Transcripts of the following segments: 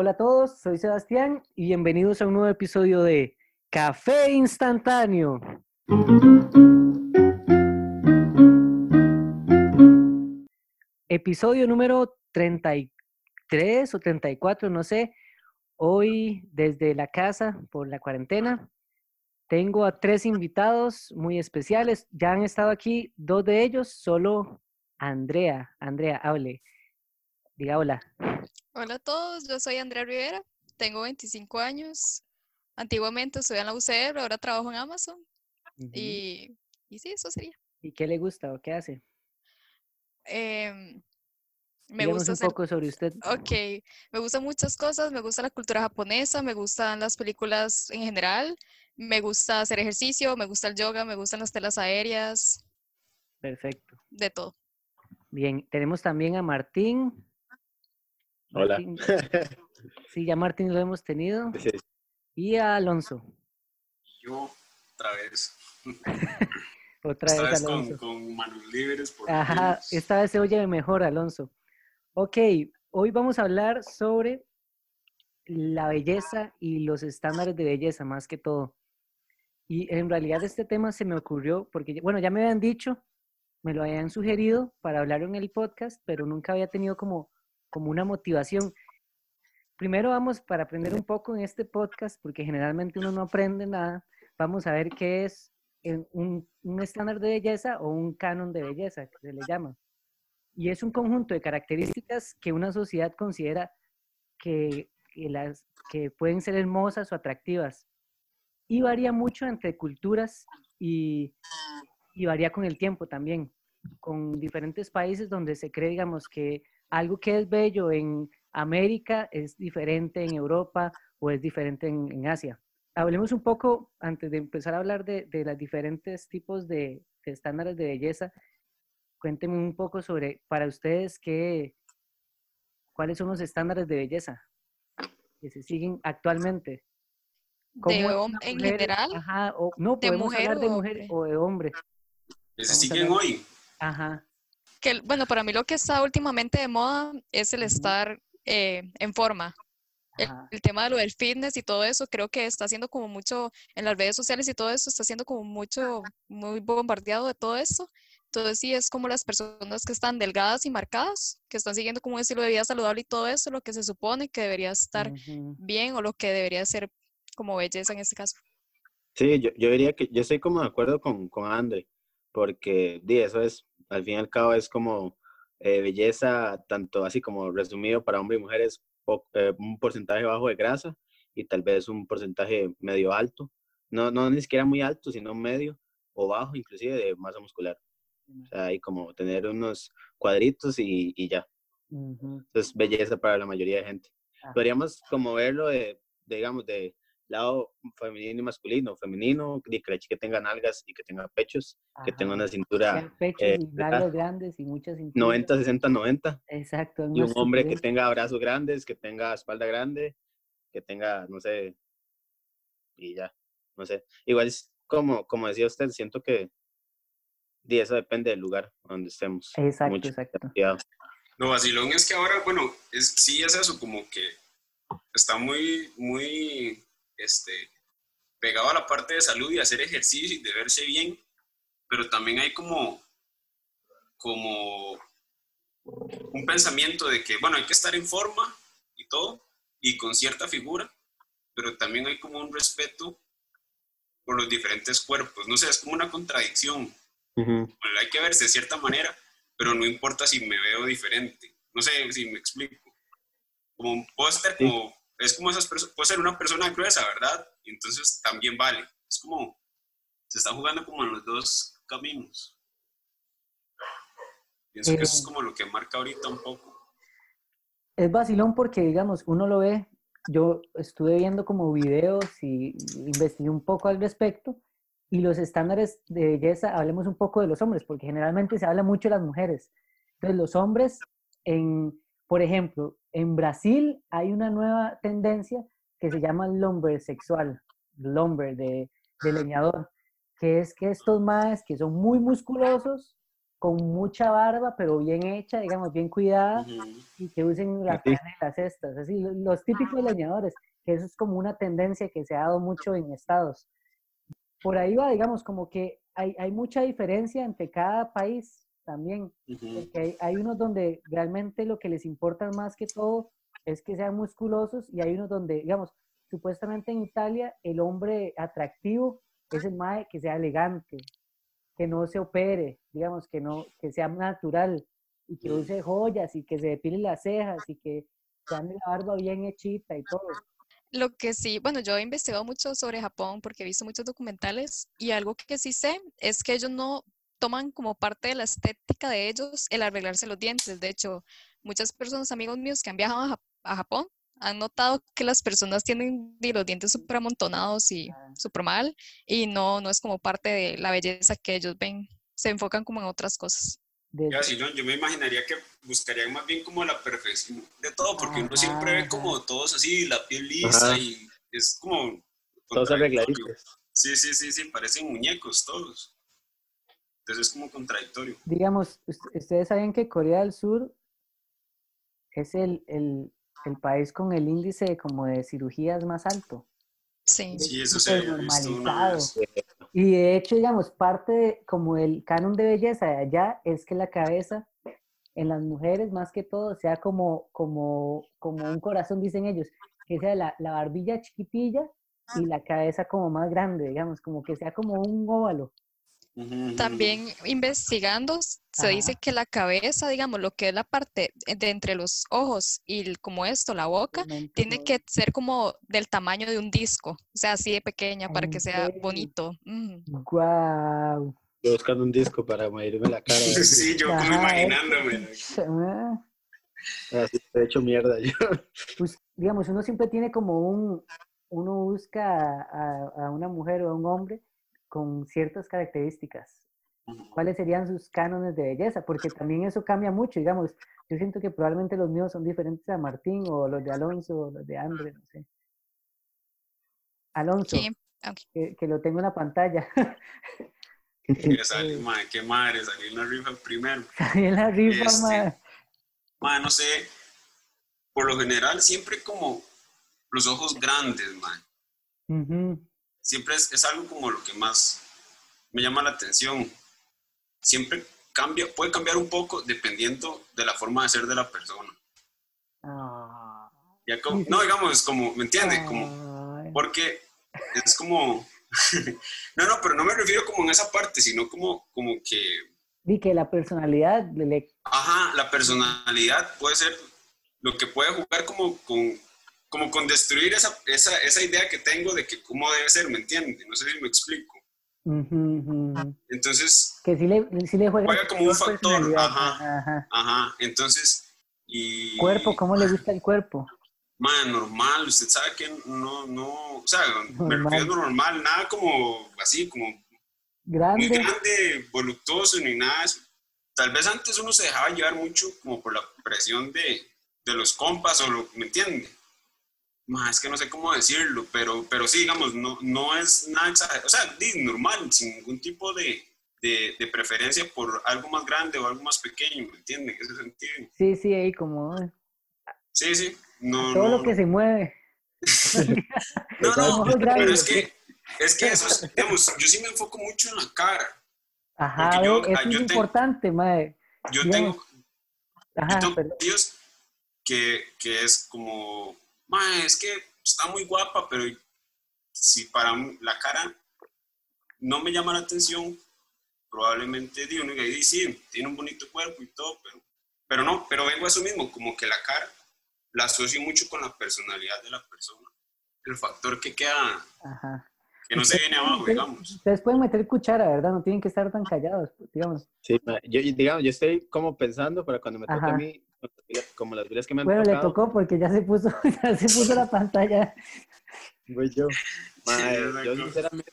Hola a todos, soy Sebastián y bienvenidos a un nuevo episodio de Café Instantáneo. Episodio número 33 o 34, no sé. Hoy desde la casa por la cuarentena. Tengo a tres invitados muy especiales. Ya han estado aquí dos de ellos, solo Andrea. Andrea, hable. Diga hola. Hola a todos, yo soy Andrea Rivera, tengo 25 años. Antiguamente estudié en la UCR, ahora trabajo en Amazon. y, y, sí, eso sería. ¿Y qué le gusta o qué hace? Eh, me gusta un poco sobre usted. Ok, me gustan muchas cosas, me gusta la cultura japonesa, me gustan las películas en general, me gusta hacer ejercicio, me gusta el yoga, me gustan las telas aéreas. Perfecto. De todo. Bien, tenemos también a Martín. Hola. sí, ya Martín lo hemos tenido. Y a Alonso. Yo, otra vez. otra esta vez, Alonso. Con, manos libres. Por Ajá, esta vez se oye mejor, Alonso. Ok, hoy vamos a hablar sobre la belleza y los estándares de belleza, más que todo. Y en realidad este tema se me ocurrió porque, bueno, ya me habían dicho, me lo habían sugerido para hablar en el podcast, pero nunca había tenido como como una motivación. Primero vamos para aprender un poco en este podcast, porque generalmente uno no aprende nada, vamos a ver qué es un, estándar de belleza o un canon de belleza, se le llama. Y es un conjunto de características que una sociedad considera que, que, las, que pueden ser hermosas o atractivas. Y varía mucho entre culturas y, y varía con el tiempo también, con diferentes países donde se cree, digamos, que algo que es bello en América es diferente en Europa o es diferente en, Asia. Hablemos un poco, antes de empezar a hablar de, de los diferentes tipos de, estándares de belleza, cuéntenme un poco sobre, para ustedes, qué, cuáles son los estándares de belleza que se siguen actualmente. ¿De en general? Ajá, o, no, podemos hablar de mujer o de hombre. Que se siguen hoy. Ajá que, bueno, para mí lo que está últimamente de moda es el estar eh, en forma. El, tema de lo del fitness y todo eso, creo que está haciendo como mucho, en las redes sociales y todo eso, está haciendo como mucho, muy bombardeado de todo eso. Entonces sí, es como las personas que están delgadas y marcadas, que están siguiendo como un estilo de vida saludable y todo eso, lo que se supone que debería estar bien o lo que debería ser como belleza en este caso. Sí, yo, yo diría que yo estoy como de acuerdo con, con Andre, porque di, eso es al fin y al cabo es como eh, belleza, tanto así como resumido para hombres y mujeres, eh, un porcentaje bajo de grasa y tal vez un porcentaje medio alto, no, no ni siquiera muy alto, sino medio o bajo inclusive de masa muscular. O sea, como tener unos cuadritos y, y ya. Entonces, belleza para la mayoría de gente. Podríamos como verlo de, digamos, de lado femenino y masculino. Femenino, que la chica tenga nalgas y que tenga pechos, que tenga una cintura. Pechos eh, grandes y muchas cinturas. 90, 60, 90. Exacto. Y un hombre que tenga brazos grandes, que tenga espalda grande, que tenga, no sé, y ya, no sé. Igual es como, como decía usted, siento que y eso depende del lugar donde estemos. Exacto, exacto. Lo vacilón es que ahora, bueno, es, sí es eso, como que está muy, muy este, pegado a la parte de salud y hacer ejercicio y de verse bien, pero también hay como, como un pensamiento de que, bueno, hay que estar en forma y todo, y con cierta figura, pero también hay como un respeto por los diferentes cuerpos. No sé, es como una contradicción. Hay que verse de cierta manera, pero no importa si me veo diferente. No sé si me explico. Como un póster, como es como esas personas, puede ser una persona gruesa, ¿verdad? Y entonces también vale. Es como, se está jugando como en los dos caminos. Pienso que eso es eh, como lo que marca ahorita un poco. Es vacilón porque, digamos, uno lo ve, yo estuve viendo como videos y investigué un poco al respecto, y los estándares de belleza, hablemos un poco de los hombres, porque generalmente se habla mucho de las mujeres. Entonces, los hombres, en, por ejemplo, en Brasil hay una nueva tendencia que se llama lumber sexual, lumber de, de leñador, que es que estos maes que son muy musculosos con mucha barba, pero bien hecha, digamos, bien cuidada, y que usen la carne en las cestas, así, los típicos leñadores, que eso es como una tendencia que se ha dado mucho en estados. Por ahí va, digamos, como que hay, hay mucha diferencia entre cada país también, porque hay, hay, unos donde realmente lo que les importa más que todo es que sean musculosos, y hay unos donde, digamos, supuestamente en Italia el hombre atractivo es el más que sea elegante, que no se opere, digamos, que no, que sea natural y que use joyas y que se depile las cejas y que se ande la barba bien hechita y todo. Lo que sí, bueno, yo he investigado mucho sobre Japón porque he visto muchos documentales y algo que sí sé es que ellos no toman como parte de la estética de ellos el arreglarse los dientes. De hecho, muchas personas, amigos míos que han viajado a, Japón, han notado que las personas tienen los dientes súper amontonados y súper mal y no, no es como parte de la belleza que ellos ven, se enfocan como en otras cosas. yo me imaginaría que buscarían más bien como la perfección de todo, porque uno siempre ve como todos así, la piel lisa y es como... Todos arregladitos. Sí, sí, sí, sí, parecen muñecos todos. Entonces es como contradictorio. Digamos, ustedes saben que Corea del Sur es el, el, el país con el índice como de cirugías más alto. Sí, sí eso se normalizado. Y de hecho, digamos, parte de, como el canon de belleza de allá es que la cabeza en las mujeres más que todo sea como, como, como un corazón, dicen ellos, que sea la, la barbilla chiquitilla y la cabeza como más grande, digamos, como que sea como un óvalo. También investigando, se dice que la cabeza, digamos, lo que es la parte de entre los ojos y como esto, la boca, tiene que ser como del tamaño de un disco, o sea, así de pequeña para que sea bonito. Wow. Estoy buscando un disco para medirme la cara. sí, yo como imaginándome. Así he hecho mierda yo. Pues, digamos, uno siempre tiene como un, uno busca a, a una mujer o a un hombre con ciertas características. ¿Cuáles serían sus cánones de belleza? Porque también eso cambia mucho, digamos. Yo siento que probablemente los míos son diferentes a Martín o los de Alonso o los de André, no sé. Alonso, que, lo tengo en la pantalla. Que sale, madre, qué madre, salí en la rifa primero. Salí en la rifa, este, madre. no sé, por lo general siempre como los ojos grandes, madre siempre es, algo como lo que más me llama la atención. Siempre cambia, puede cambiar un poco dependiendo de la forma de ser de la persona. Ah. no, digamos, como, ¿me entiende? Como, porque es como, no, no, pero no me refiero como en esa parte, sino como, como que... Y que la personalidad... Le... Ajá, la personalidad puede ser lo que puede jugar como con, como con destruir esa, esa, esa idea que tengo de que cómo debe ser, ¿me entiendes? No sé si me explico. Entonces, que si le, si le juega, como un factor, ajá, ajá, entonces, y... Cuerpo, ¿cómo le gusta el cuerpo? Man, normal, usted sabe que no, no, o sea, me refiero normal, nada como así, como grande. muy grande, voluptuoso, ni nada Tal vez antes uno se dejaba llevar mucho como por la presión de, de los compas o lo, ¿me entiende? Es que no sé cómo decirlo, pero, pero sí, digamos, no, no es nada exagerado. O sea, normal, sin ningún tipo de, de, preferencia por algo más grande o algo más pequeño, ¿me entienden? En ese sentido. Sí, sí, ahí como... Sí, sí. No, todo lo que se mueve. no, no, pero es que, es que eso es, digamos, yo sí me enfoco mucho en la cara. Ajá, yo, eso es importante, madre. Yo tengo, Ajá, yo tengo que, que es como es que está muy guapa, pero si para la cara no me llama la atención, probablemente digo, y sí, tiene un bonito cuerpo y todo, pero, pero no, pero vengo a eso mismo, como que la cara la asocio mucho con la personalidad de la persona. El factor que queda, que no se viene abajo, digamos. Ustedes pueden meter cuchara, ¿verdad? No tienen que estar tan callados, digamos. Sí, yo, digamos, yo estoy como pensando para cuando me toque a mí como las vilas que me han bueno, le tocó porque ya se puso, ya se puso la pantalla. Voy yo. yo sinceramente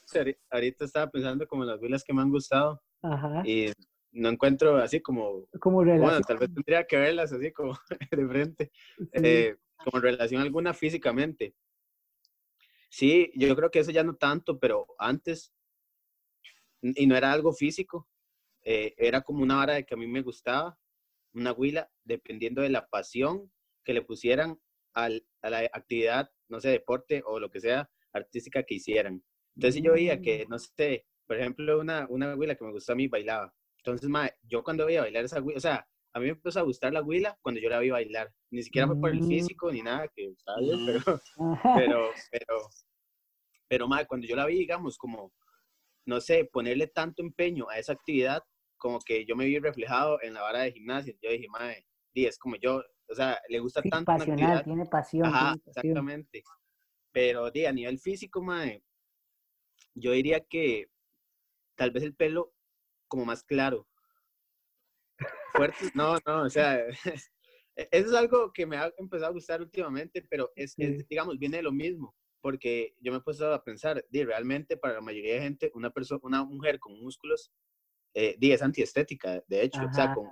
ahorita estaba pensando como en las vilas que me han gustado. Ajá. Y no encuentro así como... Como relación. Bueno, tal vez tendría que verlas así como de frente. Eh, como relación alguna físicamente. Sí, yo creo que eso ya no tanto, pero antes, y no era algo físico, eh, era como una vara de que a mí me gustaba, una huila, dependiendo de la pasión que le pusieran al, a la actividad, no sé, deporte o lo que sea artística que hicieran. Entonces yo veía que, mm. no sé, por ejemplo, una, una huila que me gustó a mí bailaba. Entonces, ma, yo cuando veía bailar esa huila, o sea, a mí me empezó a gustar la huila cuando yo la vi bailar. Ni siquiera fue por el mm. físico ni nada, que estaba bien, pero, pero, pero, pero, ma, cuando yo la vi, digamos, como, no sé, ponerle tanto empeño a esa actividad, como que yo me vi reflejado en la vara de gimnasia. Yo dije, madre, es como yo, o sea, le gusta tanto una actividad. tiene pasión. Ajá, exactamente. Pero, di, a nivel físico, madre, yo diría que tal vez el pelo como más claro. Fuerte, no, no, o sea, eso es algo que me ha empezado a gustar últimamente, pero es, digamos, viene de lo mismo, porque yo me he puesto a pensar, di, realmente para la mayoría de gente, una persona, una mujer con músculos eh, es antiestética, de hecho, o sea, con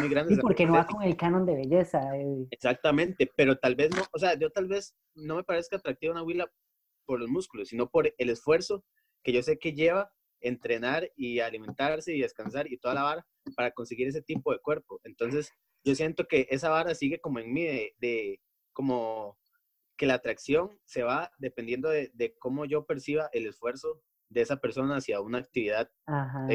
muy grandes. porque no va con el canon de belleza. Eh. Exactamente, pero tal vez no, o sea, yo tal vez no me parezca atractiva una huila por los músculos, sino por el esfuerzo que yo sé que lleva entrenar y alimentarse y descansar y toda la vara para conseguir ese tipo de cuerpo. Entonces, yo siento que esa vara sigue como en mí, de, como que la atracción se va dependiendo de, de, cómo yo perciba el esfuerzo de esa persona hacia una actividad ajá,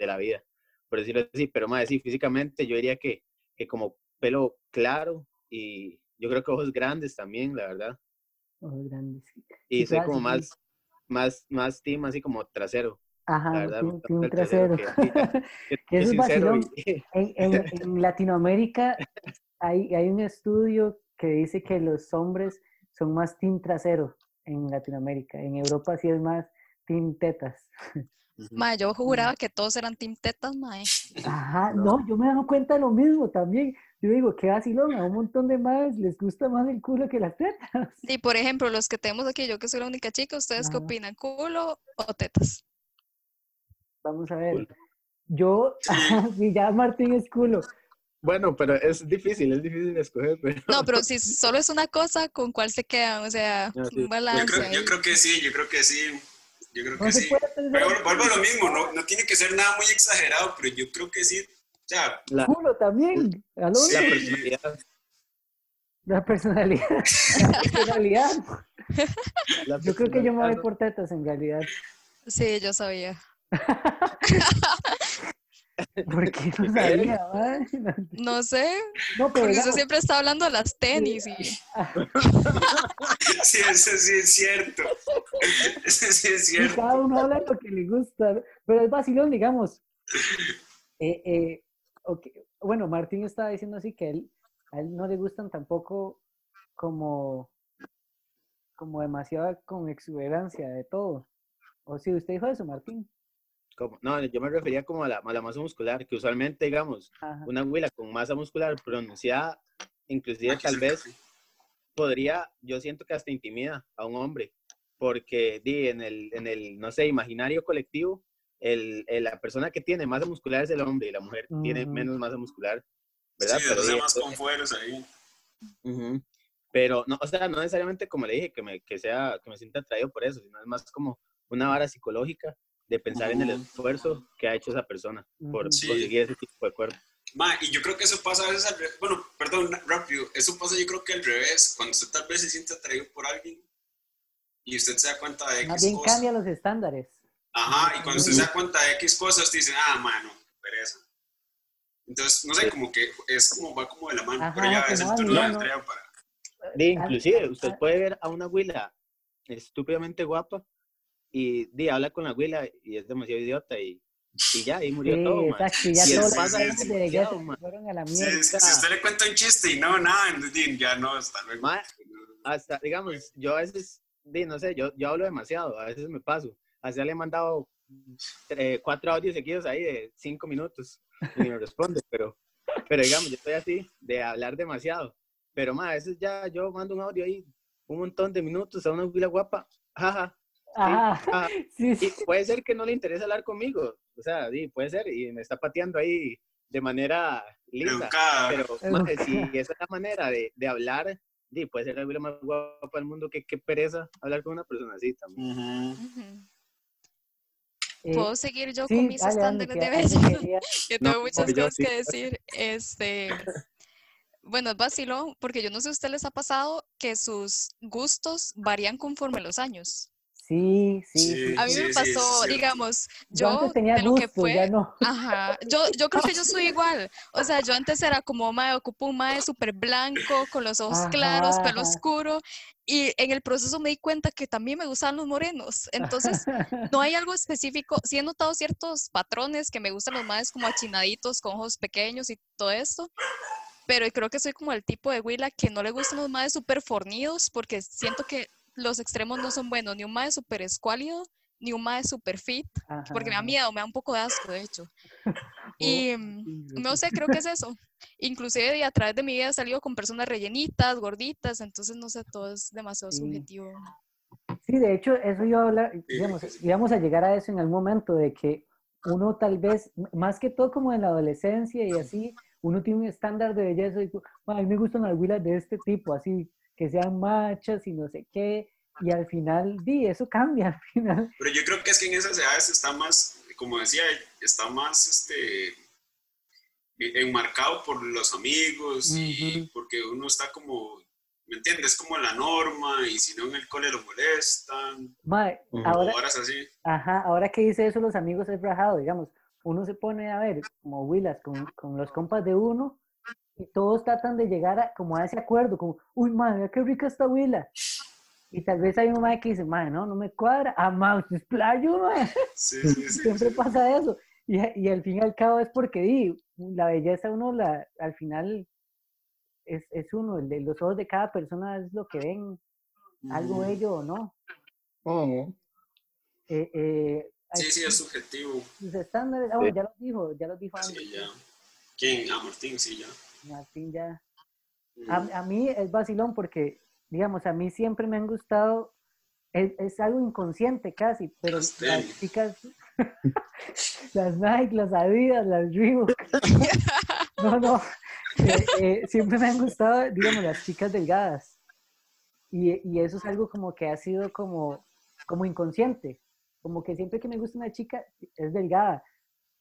de la vida, por decirlo así, pero más decir físicamente yo diría que, que como pelo claro y yo creo que ojos grandes también, la verdad. Ojos grandes. Y soy como más, más, más team, así como trasero. Ajá, la verdad, team, trasero. Eso es vacilón. En, en, en, Latinoamérica hay, hay un estudio que dice que los hombres son más team trasero en Latinoamérica. En Europa sí es más team tetas. Mae, yo juraba que todos eran Team Tetas, mae. Ajá, no, yo me he dado cuenta de lo mismo también. Yo digo, qué vacilón, a un montón de más les gusta más el culo que las tetas. Y por ejemplo, los que tenemos aquí, yo que soy la única chica, ¿ustedes qué opinan? ¿Culo o tetas? Vamos a ver. Yo, sí, ya Martín es culo. Bueno, pero es difícil, es difícil escoger. No, pero si solo es una cosa, ¿con cuál se quedan? O sea, un balance. yo creo que sí, yo creo que sí. Yo creo que sí. Pero vuelvo a lo mismo, no, no, tiene que ser nada muy exagerado, pero yo creo que sí. O sea, la, culo también, Alonso. La personalidad. La personalidad. La personalidad. yo creo que yo me voy por tetas en realidad. Sí, yo sabía. ¿Por qué no sabía? No sé. No, pero eso siempre está hablando de las tenis. Y... sí, eso sí es cierto. Eso sí es cierto. cada uno habla lo que le gusta. Pero es vacilón, digamos. Eh, eh, Bueno, Martín estaba diciendo así que él, a él no le gustan tampoco como, como demasiada con exuberancia de todo. ¿O si usted dijo eso, Martín? No, yo me refería como a la, masa muscular, que usualmente, digamos, una huila con masa muscular pronunciada, inclusive tal vez podría, yo siento que hasta intimida a un hombre, porque di, en, el, en el, no sé, imaginario colectivo, el, la persona que tiene masa muscular es el hombre y la mujer tiene menos masa muscular, ¿verdad? Sí, Pero, más con fuerza ahí. Pero, no, o sea, no necesariamente como le dije, que me, que sea, que me sienta atraído por eso, sino es más como una vara psicológica de pensar en el esfuerzo que ha hecho esa persona por conseguir ese tipo de cuerpo. Ma, y yo creo que eso pasa a veces al revés. Bueno, perdón, rápido. Eso pasa yo creo que al revés. Cuando usted tal vez se siente atraído por alguien y usted se da cuenta de X bien cambia los estándares. Ajá, y cuando usted se da cuenta de X cosas, usted dice, ah, mano, pereza. Entonces, no sé, como que es como va como de la mano. pero ya es el turno de entrega para... inclusive, usted puede ver a una abuela estúpidamente guapa y di, habla con la abuela y es demasiado idiota y, y ya, ahí murió todo, exacto, y ya todo pasa de ya fueron a la mierda. si usted le cuenta un chiste y no, nada, ya no, hasta luego. hasta, digamos, yo a veces, di, no sé, yo, yo hablo demasiado, a veces me paso. Así le he mandado eh, cuatro audios seguidos ahí de cinco minutos y me responde, pero, pero digamos, yo estoy así de hablar demasiado. Pero más, a veces ya yo mando un audio ahí un montón de minutos a una abuela guapa, jaja, Ah, sí, sí. Y puede ser que no le interese hablar conmigo, o sea, sí, puede ser, y me está pateando ahí de manera lisa, pero si esa es la manera de, de hablar, sí, puede ser vida más guapa del mundo, que qué pereza hablar con una persona así también. Eh, ¿Puedo seguir yo con mis estándares de belleza? que tengo muchas cosas que decir. Este, bueno, es vacilón, porque yo no sé si a ustedes les ha pasado que sus gustos varían conforme los años. Sí, sí. a mí me pasó, digamos, yo, yo tenía lo que fue, ya no. Ajá, yo, yo creo que yo soy igual. O sea, yo antes era como, mae, ocupo un mae súper blanco, con los ojos claros, pelo oscuro, y en el proceso me di cuenta que también me gustaban los morenos. Entonces, no hay algo específico. Sí he notado ciertos patrones que me gustan los maes como achinaditos, con ojos pequeños y todo esto, pero creo que soy como el tipo de Willa que no le gustan los maes súper fornidos porque siento que los extremos no son buenos, ni un mae súper escuálido, ni un mae súper fit, porque me da miedo, me da un poco de asco, de hecho. Oh, y mm, no sé, creo que es eso. Inclusive a través de mi vida he salido con personas rellenitas, gorditas, entonces no sé, todo es demasiado subjetivo. Sí, de hecho, eso yo hablar, digamos, íbamos a llegar a eso en algún momento, de que uno tal vez, más que todo como en la adolescencia y así, uno tiene un estándar de belleza y a mí me gustan las huilas de este tipo, así, que sean machas y no sé qué, y al final, di, eso cambia al final. Pero yo creo que es que en esas edades está más, como decía, está más, este, enmarcado por los amigos y porque uno está como, ¿me entiendes? Como la norma y si no en el cole lo molestan. ahora, así. Ajá, ahora que dice eso los amigos es rajado, digamos, uno se pone a ver como Willas con, con los compas de uno y todos tratan de llegar a, como a ese acuerdo, como, uy, madre, qué rica esta huila. Y tal vez hay un madre que dice, madre, no, no me cuadra, ah, madre, es playo, madre. Sí, sí, sí, Siempre pasa eso. Y, y, al fin y al cabo es porque di, la belleza uno, la, al final, es, es uno, el de los ojos de cada persona es lo que ven, algo bello o no. Oh. Eh, eh, sí, sí, es subjetivo. Los estándares, ah, ya lo dijo, ya lo dijo antes. Sí, ya. ¿Quién? Ah, Martín, sí, ya. Martín ya. A, mí es vacilón porque, digamos, a mí siempre me han gustado, es, algo inconsciente casi, pero las chicas, las Nike, las Adidas, las Reebok, no, no, eh, eh, siempre me han gustado, digamos, las chicas delgadas. Y, y, eso es algo como que ha sido como, como inconsciente, como que siempre que me gusta una chica es delgada,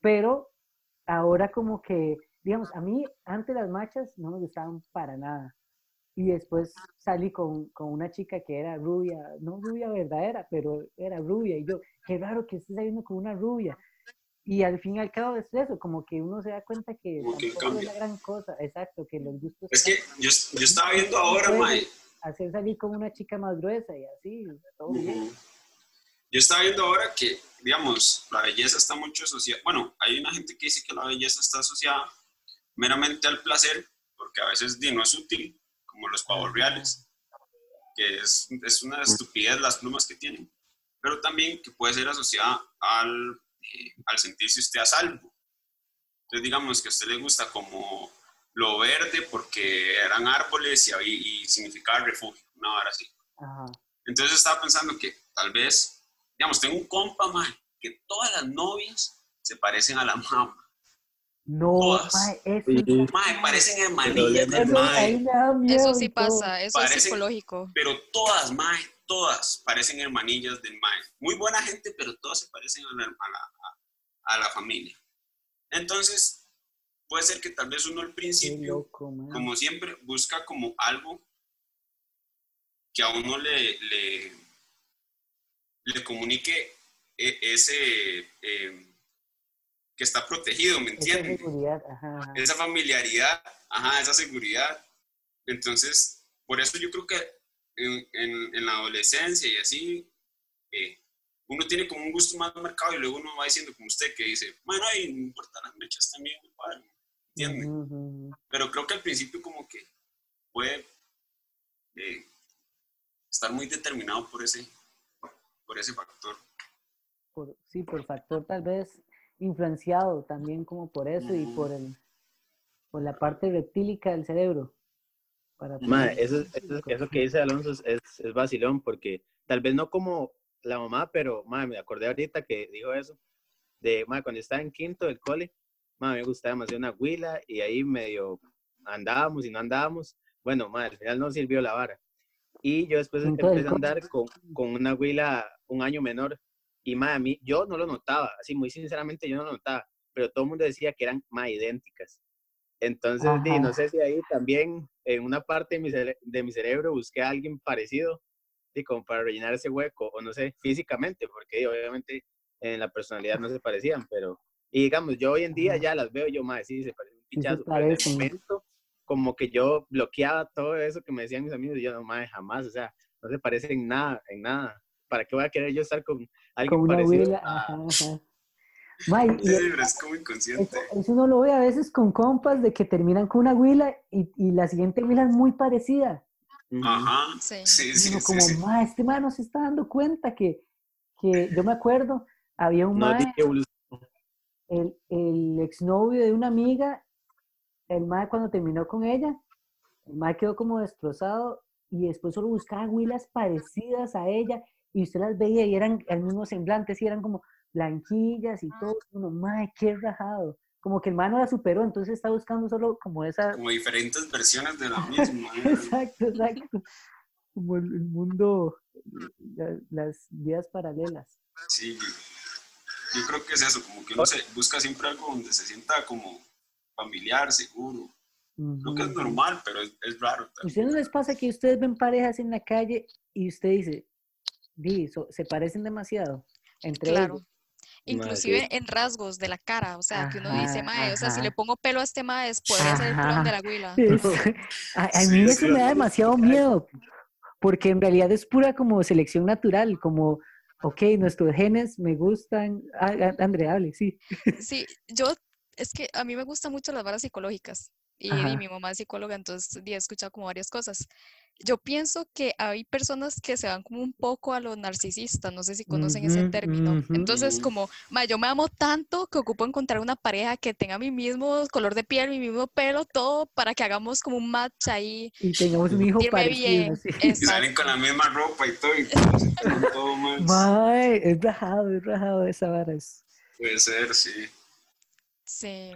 pero ahora como que digamos, a mí antes las machas no me gustaban para nada. Y después salí con, con, una chica que era rubia, no rubia verdadera, pero era rubia. Y yo, qué raro que estés saliendo con una rubia. Y al fin y al cabo es eso, como que uno se da cuenta que, que es una gran cosa. Exacto, que los gustos... Es que yo, yo estaba viendo ahora, Mae. Hacer salir con una chica más gruesa y así, todo bien. Yo estaba viendo ahora que, digamos, la belleza está mucho asociada... Bueno, hay una gente que dice que la belleza está asociada meramente al placer, porque a veces no es útil, como los pavos reales, que es, es, una estupidez las plumas que tienen, pero también que puede ser asociada al, eh, al sentirse usted a salvo. Entonces digamos que a usted le gusta como lo verde porque eran árboles y, y significaba refugio, una hora así. Entonces estaba pensando que tal vez, digamos, tengo un compa, más que todas las novias se parecen a la mamá. No, eso parecen hermanillas del mae. Eso sí pasa, eso es psicológico. Pero todas, mae, todas parecen hermanillas del mae. Muy buena gente, pero todas se parecen a la, a la, familia. Entonces, puede ser que tal vez uno al principio, como siempre, busca como algo que a uno le, le, le comunique e, ese... Eh, que está protegido, ¿me entiendes? Esa seguridad, ajá, Esa familiaridad, ajá, esa seguridad. Entonces, por eso yo creo que en, en, la adolescencia y así, eh, uno tiene como un gusto más marcado y luego uno va diciendo como usted que dice, bueno, ahí no importa las mechas también, ¿entiendes? Pero creo que al principio como que puede eh, estar muy determinado por ese, por ese factor. sí, por factor tal vez influenciado también como por eso y por el por la parte reptílica del cerebro. Para eso, eso, que dice Alonso es, es, vacilón, porque tal vez no como la mamá, pero me acordé ahorita que dijo eso, de cuando estaba en quinto del cole, me gustaba demasiado una huila y ahí medio andábamos y no andábamos. Bueno, al final no sirvió la vara. Y yo después empecé a andar con, con una huila un año menor Y mae, a mí, yo no lo notaba, así muy sinceramente yo no lo notaba, pero todo el mundo decía que eran más idénticas. Entonces, di, no sé si ahí también en una parte de mi, de mi cerebro busqué a alguien parecido, y como para rellenar ese hueco, o no sé, físicamente, porque obviamente en la personalidad no se parecían, pero, y digamos, yo hoy en día ya las veo yo más, sí, se parecen un pichazo, pero en el momento, como que yo bloqueaba todo eso que me decían mis amigos, y yo no, más jamás, o sea, no se parece en nada, en nada. ¿Para qué voy a querer yo estar con alguien parecido? Ajá, ajá. sí, pero es como inconsciente. Eso, uno lo ve a veces con compas de que terminan con una huila y, y la siguiente huila es muy parecida. Ajá, sí, sí, sí. como, sí, Ma, este man no se está dando cuenta que, que yo me acuerdo, había un no, el, el exnovio de una amiga, el mae cuando terminó con ella, el mae quedó como destrozado y después solo buscaba huilas parecidas a ella y usted las veía y eran el mismo semblante, y eran como blanquillas y todo, uno, mae, qué rajado. Como que el mano la superó, entonces está buscando solo como esa... Como diferentes versiones de la misma. exacto, exacto. Como el, el mundo, la, las vidas paralelas. Sí, yo creo que es eso, como que uno se busca siempre algo donde se sienta como familiar, seguro. Lo que es normal, pero es, es raro. ¿A ustedes no les pasa que ustedes ven parejas en la calle y usted dice, Di, so, se parecen demasiado entre claro. ellos? Inclusive en rasgos de la cara, o sea, que uno dice, mae, o sea, si le pongo pelo a este mae, podría ser el clon de la huila. a, a, mí eso me da demasiado miedo, porque en realidad es pura como selección natural, como, ok, nuestros genes me gustan. Ah, Andrea, hable, sí. Sí, yo, es que a mí me gustan mucho las varas psicológicas. Y, y, mi mamá es psicóloga, entonces he escuchado como varias cosas. Yo pienso que hay personas que se van como un poco a lo narcisista, no sé si conocen uh -huh, ese término. Uh -huh. Entonces, como, ma, yo me amo tanto que ocupo encontrar una pareja que tenga mi mismo color de piel, mi mismo pelo, todo, para que hagamos como un match ahí. Y tengamos un hijo parecido. Sí. Y salen con la misma ropa y todo, y todo más. Es rajado, es rajado esa vara. Puede ser, sí. Sí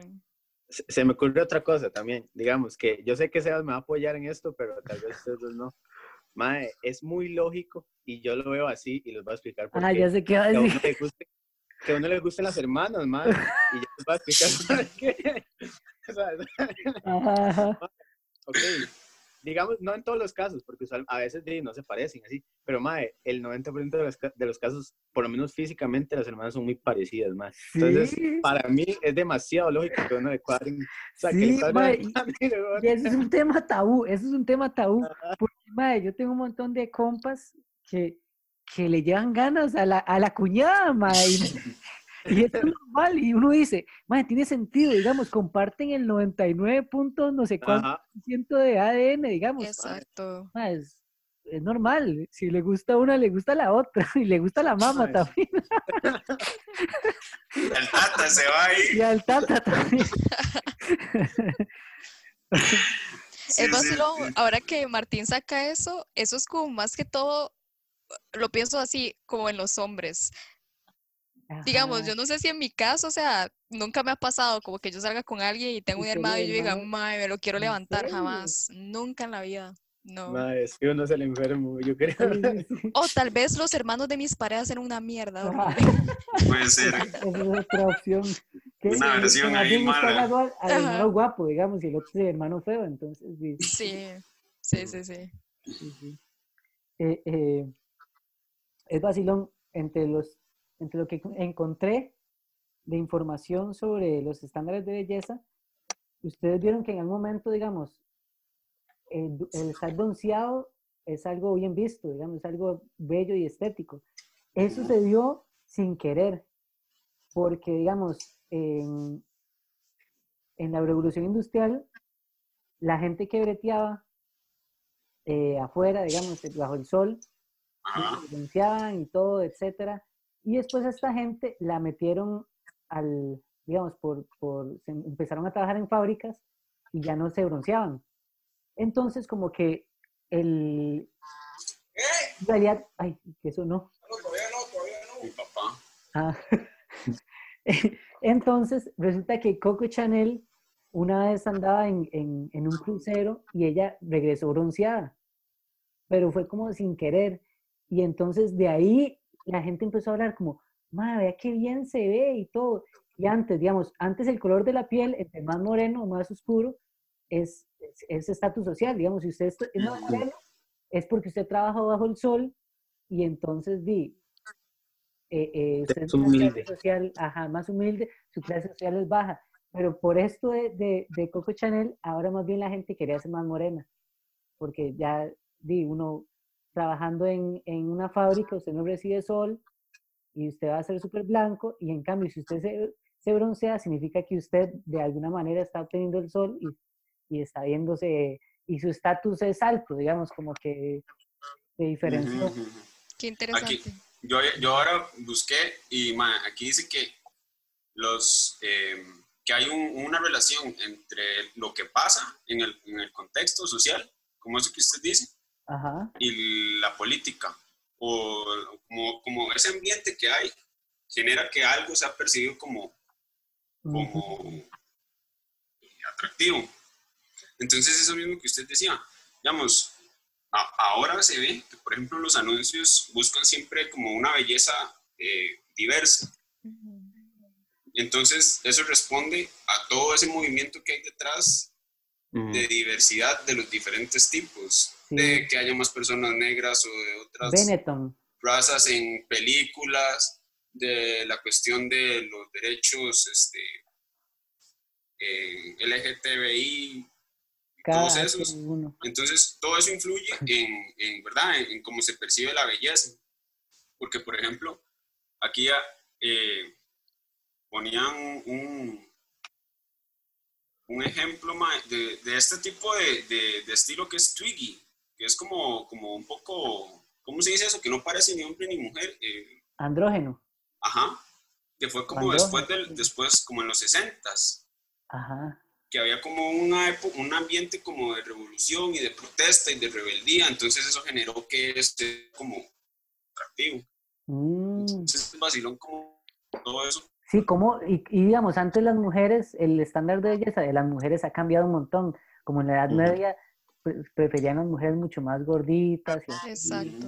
se me ocurre otra cosa también, digamos, que yo sé que Sebas me va a apoyar en esto, pero tal vez ustedes no. Mae, es muy lógico y yo lo veo así y les voy a explicar por ah, qué. ya sé qué va a decir. Que a uno le, guste, que a uno le gusten las hermanas, mae, y yo les voy a explicar por qué. Ajá. ok, digamos, no en todos los casos, porque a veces no se parecen así, pero mae, el 90% de los, de los, casos, por lo menos físicamente, las hermanas son muy parecidas, mae. Entonces, ¿Sí? para mí es demasiado lógico que uno le cuadren. O sea, sí, que mae, y, y ese es un tema tabú, ese es un tema tabú. Porque, mae, yo tengo un montón de compas que, que le llevan ganas a la, a la cuñada, mae. Y es normal, y uno dice, man, tiene sentido, digamos, comparten el 99 puntos, no sé cuánto ciento de ADN, digamos. Exacto. Es, es, normal, si le gusta una, le gusta la otra, y le gusta la mamá Ay. también. El tata se va ahí. Y al tata también. Sí, es vacilón, sí, sí. ahora que Martín saca eso, eso es como más que todo, lo pienso así, como en los hombres. Ajá. Digamos, yo no sé si en mi caso, o sea, nunca me ha pasado como que yo salga con alguien y tengo un hermano y yo diga, madre, me lo quiero levantar, jamás. Nunca en la vida. No. Madre, es que uno es el enfermo, yo creo. O tal vez los hermanos de mis parejas eran una mierda. Puede ser. Esa es otra opción. ¿Qué? Una versión ahí mala. Al hermano guapo, digamos, y el otro es el hermano feo, entonces sí. Sí, sí, sí, sí. sí, sí. Eh, eh, es vacilón entre los entre lo que encontré de información sobre los estándares de belleza, ustedes vieron que en algún momento, digamos, el, el estar bronceado es algo bien visto, digamos, es algo bello y estético. Eso se dio sin querer, porque, digamos, en, en la revolución industrial, la gente que breteaba eh, afuera, digamos, bajo el sol, bronceaban y todo, etcétera, y después a esta gente la metieron al, digamos, por, por, se empezaron a trabajar en fábricas y ya no se bronceaban. Entonces, como que el... En realidad, ay, que eso no. No, todavía no, todavía no. Mi papá. Ah. Entonces, resulta que Coco Chanel una vez andaba en, en, en un crucero y ella regresó bronceada, pero fue como sin querer. Y entonces de ahí la gente empezó a hablar como, madre, vea qué bien se ve y todo. Y antes, digamos, antes el color de la piel, entre más moreno o más oscuro, es estatus social. Digamos, si usted es más moreno, es porque usted trabaja bajo el sol y entonces di, eh, eh, usted es social, ajá, más humilde, su clase social es baja. Pero por esto de, de, Coco Chanel, ahora más bien la gente quería ser más morena, porque ya di, uno trabajando en, en una fábrica, usted no recibe sol y usted va a ser súper blanco, y en cambio, si usted se, se, broncea, significa que usted de alguna manera está obteniendo el sol y, y está viéndose, y su estatus es alto, digamos, como que se diferenció. Qué interesante. yo, yo ahora busqué y aquí dice que los... Eh, que hay una relación entre lo que pasa en el, en el contexto social, como eso que usted dice, y la política, o como, como, ese ambiente que hay, genera que algo sea percibido como, como atractivo. Entonces, eso mismo que usted decía, digamos, ahora se ve que, por ejemplo, los anuncios buscan siempre como una belleza eh, diversa. Entonces, eso responde a todo ese movimiento que hay detrás de diversidad de los diferentes tipos, de que haya más personas negras o de otras razas en películas, de la cuestión de los derechos este, eh, LGTBI, todos esos. Entonces, todo eso influye en, en ¿verdad? En, cómo se percibe la belleza. Porque, por ejemplo, aquí eh, ponían un, un ejemplo de, de este tipo de, de, estilo que es Twiggy, que es como, como un poco, ¿cómo se dice eso? Que no parece ni hombre ni mujer. Eh, Andrógeno. Ajá, que fue como después, del, después, como en los 60 Ajá. Que había como una un ambiente como de revolución y de protesta y de rebeldía, entonces eso generó que este como atractivo. Mm. Entonces, vacilón como todo eso Sí, como, y, digamos, antes las mujeres, el estándar de belleza de las mujeres ha cambiado un montón. Como en la Edad Media, preferían las mujeres mucho más gorditas. Exacto.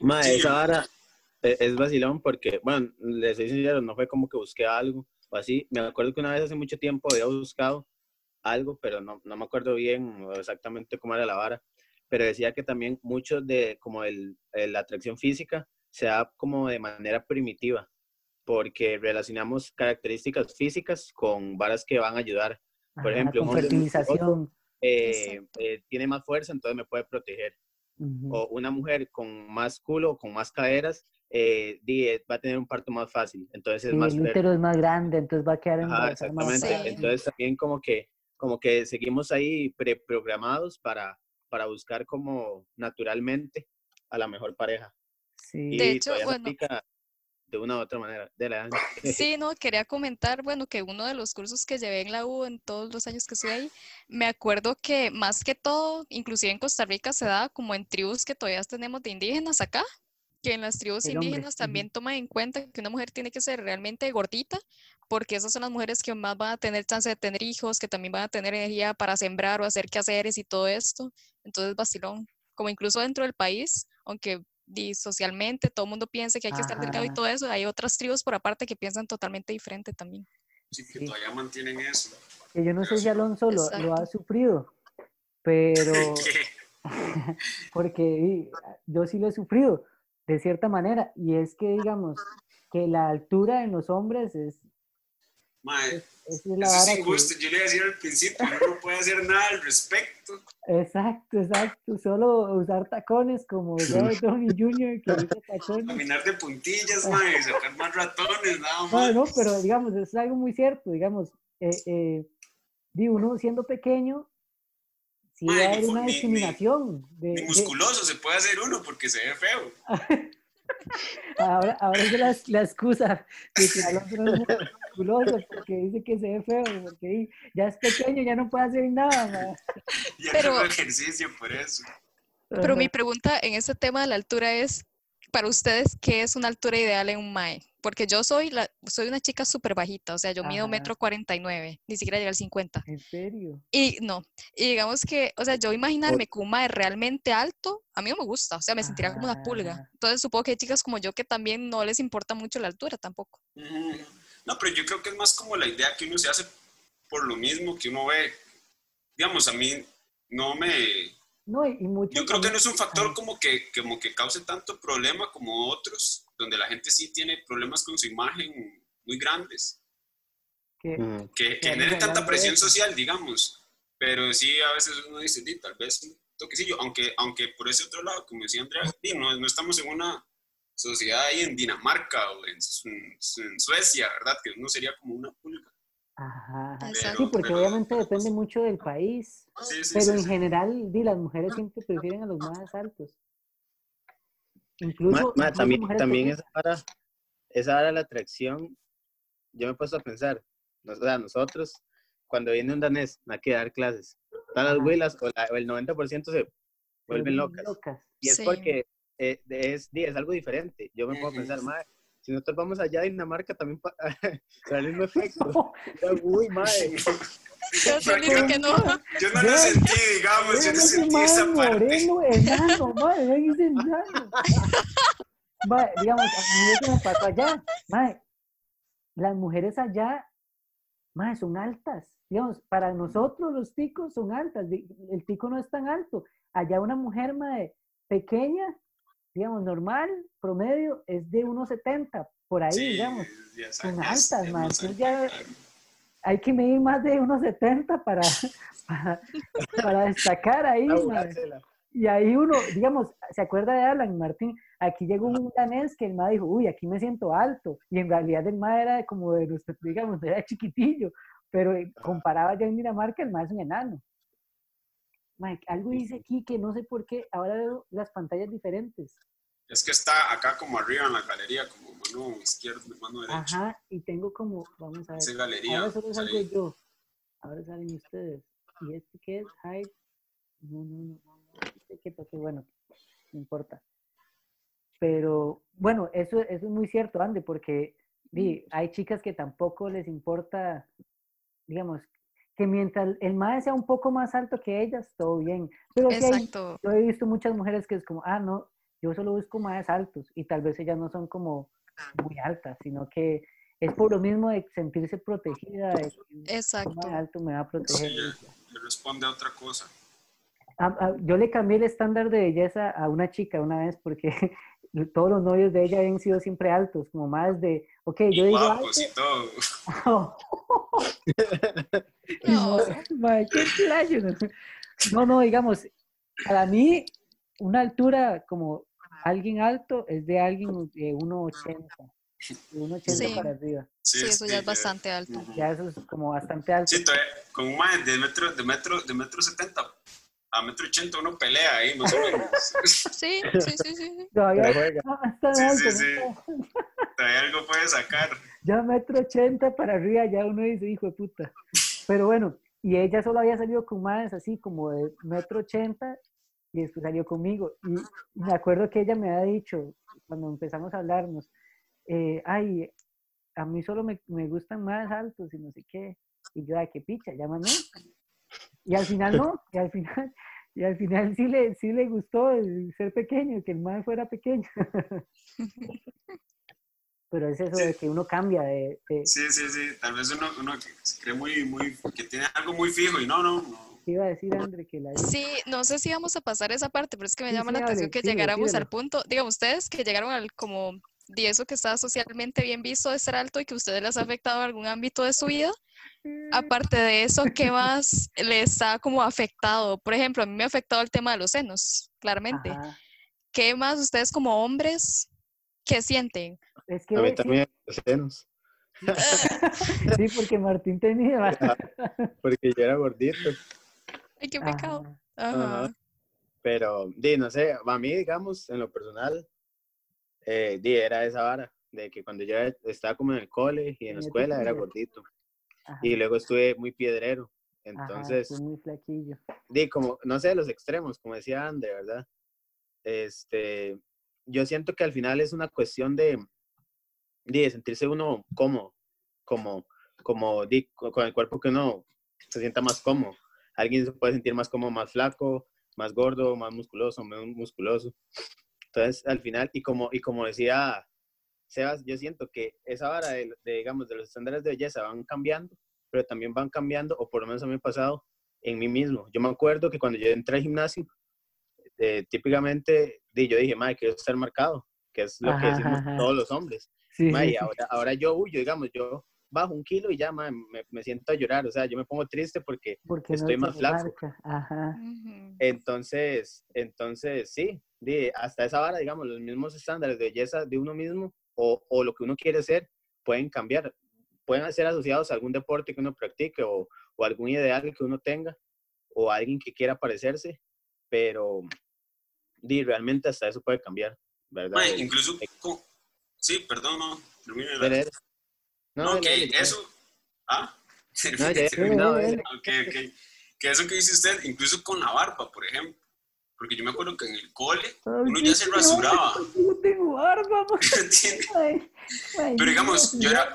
Ma, esa vara e, es vacilón porque, bueno, les soy sincero, no fue como que busqué algo o así. Me acuerdo que una vez hace mucho tiempo había buscado algo, pero no, no me acuerdo bien exactamente cómo era la vara. Pero decía que también mucho de como el, la atracción física se da como de manera primitiva porque relacionamos características físicas con varas que van a ayudar. Por ejemplo, un fertilización. Eh, eh, tiene más fuerza, entonces me puede proteger. O una mujer con más culo, con más caderas, eh, va a tener un parto más fácil. Entonces es más. El útero es más grande, entonces va a quedar en Exactamente. Entonces también como que, como que seguimos ahí preprogramados para, para buscar como naturalmente a la mejor pareja. Sí. de hecho, bueno, de una u otra manera. De la... Sí, no, quería comentar, bueno, que uno de los cursos que llevé en la U en todos los años que estuve ahí, me acuerdo que más que todo, inclusive en Costa Rica se da como en tribus que todavía tenemos de indígenas acá, que en las tribus indígenas también toman en cuenta que una mujer tiene que ser realmente gordita, porque esas son las mujeres que más van a tener chance de tener hijos, que también van a tener energía para sembrar o hacer quehaceres y todo esto. Entonces, vacilón, como incluso dentro del país, aunque y socialmente todo el mundo piensa que hay que estar delgado y todo eso, hay otras tribus por aparte que piensan totalmente diferente también. Sí, que todavía mantienen eso. yo no sé si Alonso lo, lo, ha sufrido, pero... porque yo sí lo he sufrido, de cierta manera, y es que, digamos, que la altura en los hombres es Mae, eso es injusto. Yo le iba a decir al principio, no puede hacer nada al respecto. Exacto, exacto. Solo usar tacones como Robert Downey Jr. que usa tacones. Caminar de puntillas, mae, sacar más ratones, nada más. No, no, pero digamos, es algo muy cierto. Digamos, eh, eh, digo, uno siendo pequeño, sí hay una discriminación. Ni, de, musculoso se puede hacer uno porque se ve feo. ahora, ahora es la, la excusa de que Alonso no es porque dice que se ve feo, porque ya es pequeño, ya no puede hacer nada. ya pero, ejercicio por eso. Pero mi pregunta en este tema de la altura es, para ustedes, ¿qué es una altura ideal en un MAE? Porque yo soy, la, soy una chica súper bajita, o sea, yo mido Ajá. metro 49, ni siquiera llega al 50. ¿En serio? Y no, y digamos que, o sea, yo imaginarme que un mae realmente alto, a mí no me gusta, o sea, me sentiría como una pulga. Ajá. Entonces supongo que hay chicas como yo que también no les importa mucho la altura tampoco. Ujú. No, pero yo creo que es más como la idea que uno se hace por lo mismo que uno ve. Digamos, a mí no me... No, y, y mucho Yo creo que no es un factor Ajá. como que, como que cause tanto problema como otros, donde la gente sí tiene problemas con su imagen muy grandes, que- Mm. que, tanta presión social, digamos. Pero sí, a veces uno dice, "Di, tal vez un toquecillo, aunque, aunque por ese otro lado, como decía Andrea, no, no estamos en una sociedad ahí en Dinamarca o en, Su- en Suecia, ¿verdad? Que uno sería como una pulga. Ajá, ajá. Exacto. Sí, porque pero- obviamente depende mucho del país, Sí, sí, pero sí, en sí. general, di, las mujeres siempre prefieren a los más altos. Incluso, Ma- ma, incluso también, también esa hora, esa hora de la atracción, yo me he puesto a pensar, nos- o sea, nosotros, cuando viene un danés a que dar clases, todas las Ajá. huilas o, la- o el 90% se se vuelven vuelven locas. Y es Sí. porque eh, es, es algo diferente. Yo me puedo pensar, Ujú. Madre, si nosotros vamos allá a Dinamarca también para el mismo efecto. Uy, madre. Yo que no. Yo no lo sentí, digamos, yo no sentí esa parte. moreno, enano, madre, ese enano. Mae, digamos, a mí eso me pasó allá. Mae, las mujeres allá, mae, son altas. Digamos, para nosotros los ticos son altas. El tico no es tan alto. Allá una mujer, mae, pequeña, digamos, normal, promedio, es de 1,70, por ahí, Sí, digamos. ya son altas, ya man, ya- claro. Hay que medir más de 1,70 para, para, para destacar ahí. Y ahí uno, digamos, ¿se acuerda de Alan Martín? Aquí llegó un danés que el ma dijo, uy, aquí me siento alto. Y en realidad el ma era como de nuestro, digamos, era chiquitillo. Pero eh, comparaba ya en Dinamarca, el ma es un enano. Ma, algo dice aquí que no sé por qué, ahora veo las pantallas diferentes. Es que está acá como arriba en la galería, como mano izquierda, mano derecha. Ajá, y tengo como, vamos a ver, Esa galería. ahora solo salgo ahí. yo. Ahora salen ustedes. ¿Y este qué es? Hide. No, no, no, no. no, este que bueno, no importa. Pero bueno, eso, eso es muy cierto, Andy, porque di, hay chicas que tampoco les importa, digamos, que mientras el mae sea un poco más alto que ellas, todo bien. Pero sí hay, Exacto. yo he visto muchas mujeres que es como, ah, no, yo solo busco más altos y tal vez ellas no son como muy altas, sino que es por lo mismo de sentirse protegida, de que un Exacto. más alto me va a proteger. Sí, le responde a otra cosa. Ah, ah, yo le cambié el estándar de belleza a una chica una vez porque todos los novios de ella habían sido siempre altos, como más de, ok, Y yo digo guapos y todo. alto. No. Mae, qué playo, ¿no? Digamos, para mí, una altura como alguien alto es de alguien de 1,80. De 1,80 Sí. para arriba. Sí, eso ya es bastante alto. Ya eso es como bastante alto. Sí, todavía, con un man de metro, de metro, de metro 70 a metro 80 uno pelea ahí, más o menos. Sí, sí, sí, sí. sí. Todavía juega. no, está Sí, alto, sí, sí. Todavía algo puede sacar. Ya metro 80 para arriba, ya uno dice, hijo de puta. Pero bueno, y ella solo había salido con más así como de metro 80 y después salió conmigo. Y me acuerdo que ella me había dicho, cuando empezamos a hablarnos, eh, ay, a mí solo me, me gustan más altos y no sé qué. Y yo, ay, qué picha, llámame. Y al final no, y al final, y al final sí le, sí le gustó el ser pequeño, que el más fuera pequeño. Pero es eso de que uno cambia de, de- Sí, sí, sí. Tal vez uno, uno que se cree muy, muy, que tiene algo muy fijo y no, no, no. ¿Qué iba a decir André? Que la... Sí, no sé si vamos a pasar esa parte, pero es que me Sí, llama sí, la atención que llegáramos al punto, digamos, ustedes que llegaron al como de eso que está socialmente bien visto de ser alto y que a ustedes les ha afectado en algún ámbito de su vida. Aparte de eso, ¿qué más les ha como afectado? Por ejemplo, a mí me ha afectado el tema de los senos, claramente. Ajá. ¿Qué más ustedes como hombres, qué sienten? Es que A mí también los senos, sí, porque Martín tenía. Ajá. porque yo era gordito. Ay, qué pecado. Ajá. Pero, di, no sé, a mí, digamos, en lo personal, eh, era esa vara, de que cuando yo estaba como en el cole y en la escuela era gordito. Ajá, Y luego estuve muy piedrero. ajá, Entonces, fue muy flaquillo. di, como, no sé, los extremos, como decía André, ¿verdad? Este, yo siento que al final es una cuestión de, de sentirse uno cómodo, como, como di, con el cuerpo que uno se sienta más cómodo. Alguien se puede sentir más cómodo, más flaco, más gordo, más musculoso, menos musculoso. Entonces, al final, y como, y como decía Sebas, yo siento que esa vara de, digamos, de los estándares de belleza van cambiando, pero también van cambiando, o por lo menos a mí me ha pasado, en mí mismo. Yo me acuerdo que cuando yo entré al gimnasio, eh, típicamente yo dije, madre, quiero estar marcado, que es lo que decimos todos los hombres. y ahora, ahora yo huyo, digamos, yo bajo un kilo y ya me, me, siento a llorar, o sea, yo me pongo triste porque, estoy más flaco. Entonces, entonces, sí, hasta esa vara, digamos, los mismos estándares de belleza de uno mismo o, o lo que uno quiere ser pueden cambiar, pueden ser asociados a algún deporte que uno practique o, o algún ideal que uno tenga o alguien que quiera parecerse, pero di, realmente hasta eso puede cambiar, ¿verdad? incluso, sí, perdón, no, no, ok, eso. Ah, no, ya terminado. ok, ok. Que eso que dice usted, incluso con la barba, por ejemplo. Porque yo me acuerdo que en el cole uno ya se rasuraba. Yo tengo barba, Pero digamos, yo era.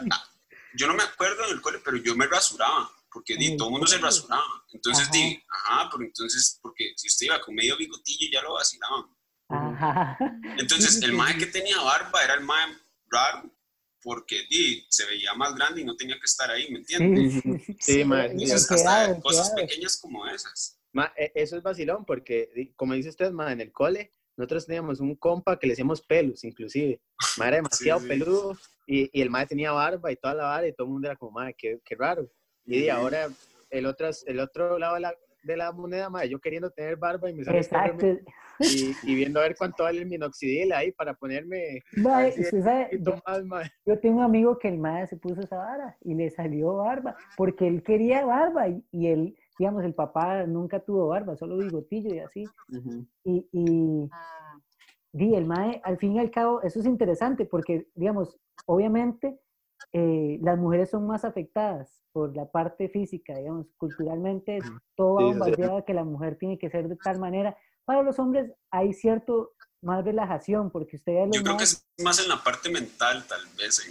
Yo no me acuerdo en el cole, pero yo me rasuraba. Porque di, todo el mundo se rasuraba. Entonces di, ajá, pero entonces, porque si usted iba con medio bigotillo ya lo vacilaban. Ajá. Entonces, el mae que tenía barba era el mae raro porque di, se veía más grande y no tenía que estar ahí, ¿me entiendes? Sí, sí, Entonces, hasta cosas pequeñas como esas. E, eso es vacilón, porque, como dice usted, ma, en el cole, nosotros teníamos un compa que le decíamos pelos, inclusive. Ma, era demasiado peludo y, y, el madre tenía barba y toda la barba y todo el mundo era como, madre, qué, qué raro. Y, ahora el otro, el otro lado de la, de la moneda, madre, yo queriendo tener barba y me sale Exacto. Y, y, viendo a ver cuánto vale el minoxidil ahí para ponerme. sabe, yo, yo, tengo un amigo que el madre se puso esa vara y le salió barba, porque él quería barba y, y él, digamos, el papá nunca tuvo barba, solo bigotillo y así. Y, y, y el mae, al fin y al cabo, eso es interesante porque, digamos, obviamente eh, las mujeres son más afectadas por la parte física, digamos, culturalmente todo va bombardeado que la mujer tiene que ser de tal manera. Para los hombres hay cierto más relajación, porque ustedes... Yo creo que es más en la parte mental, tal vez.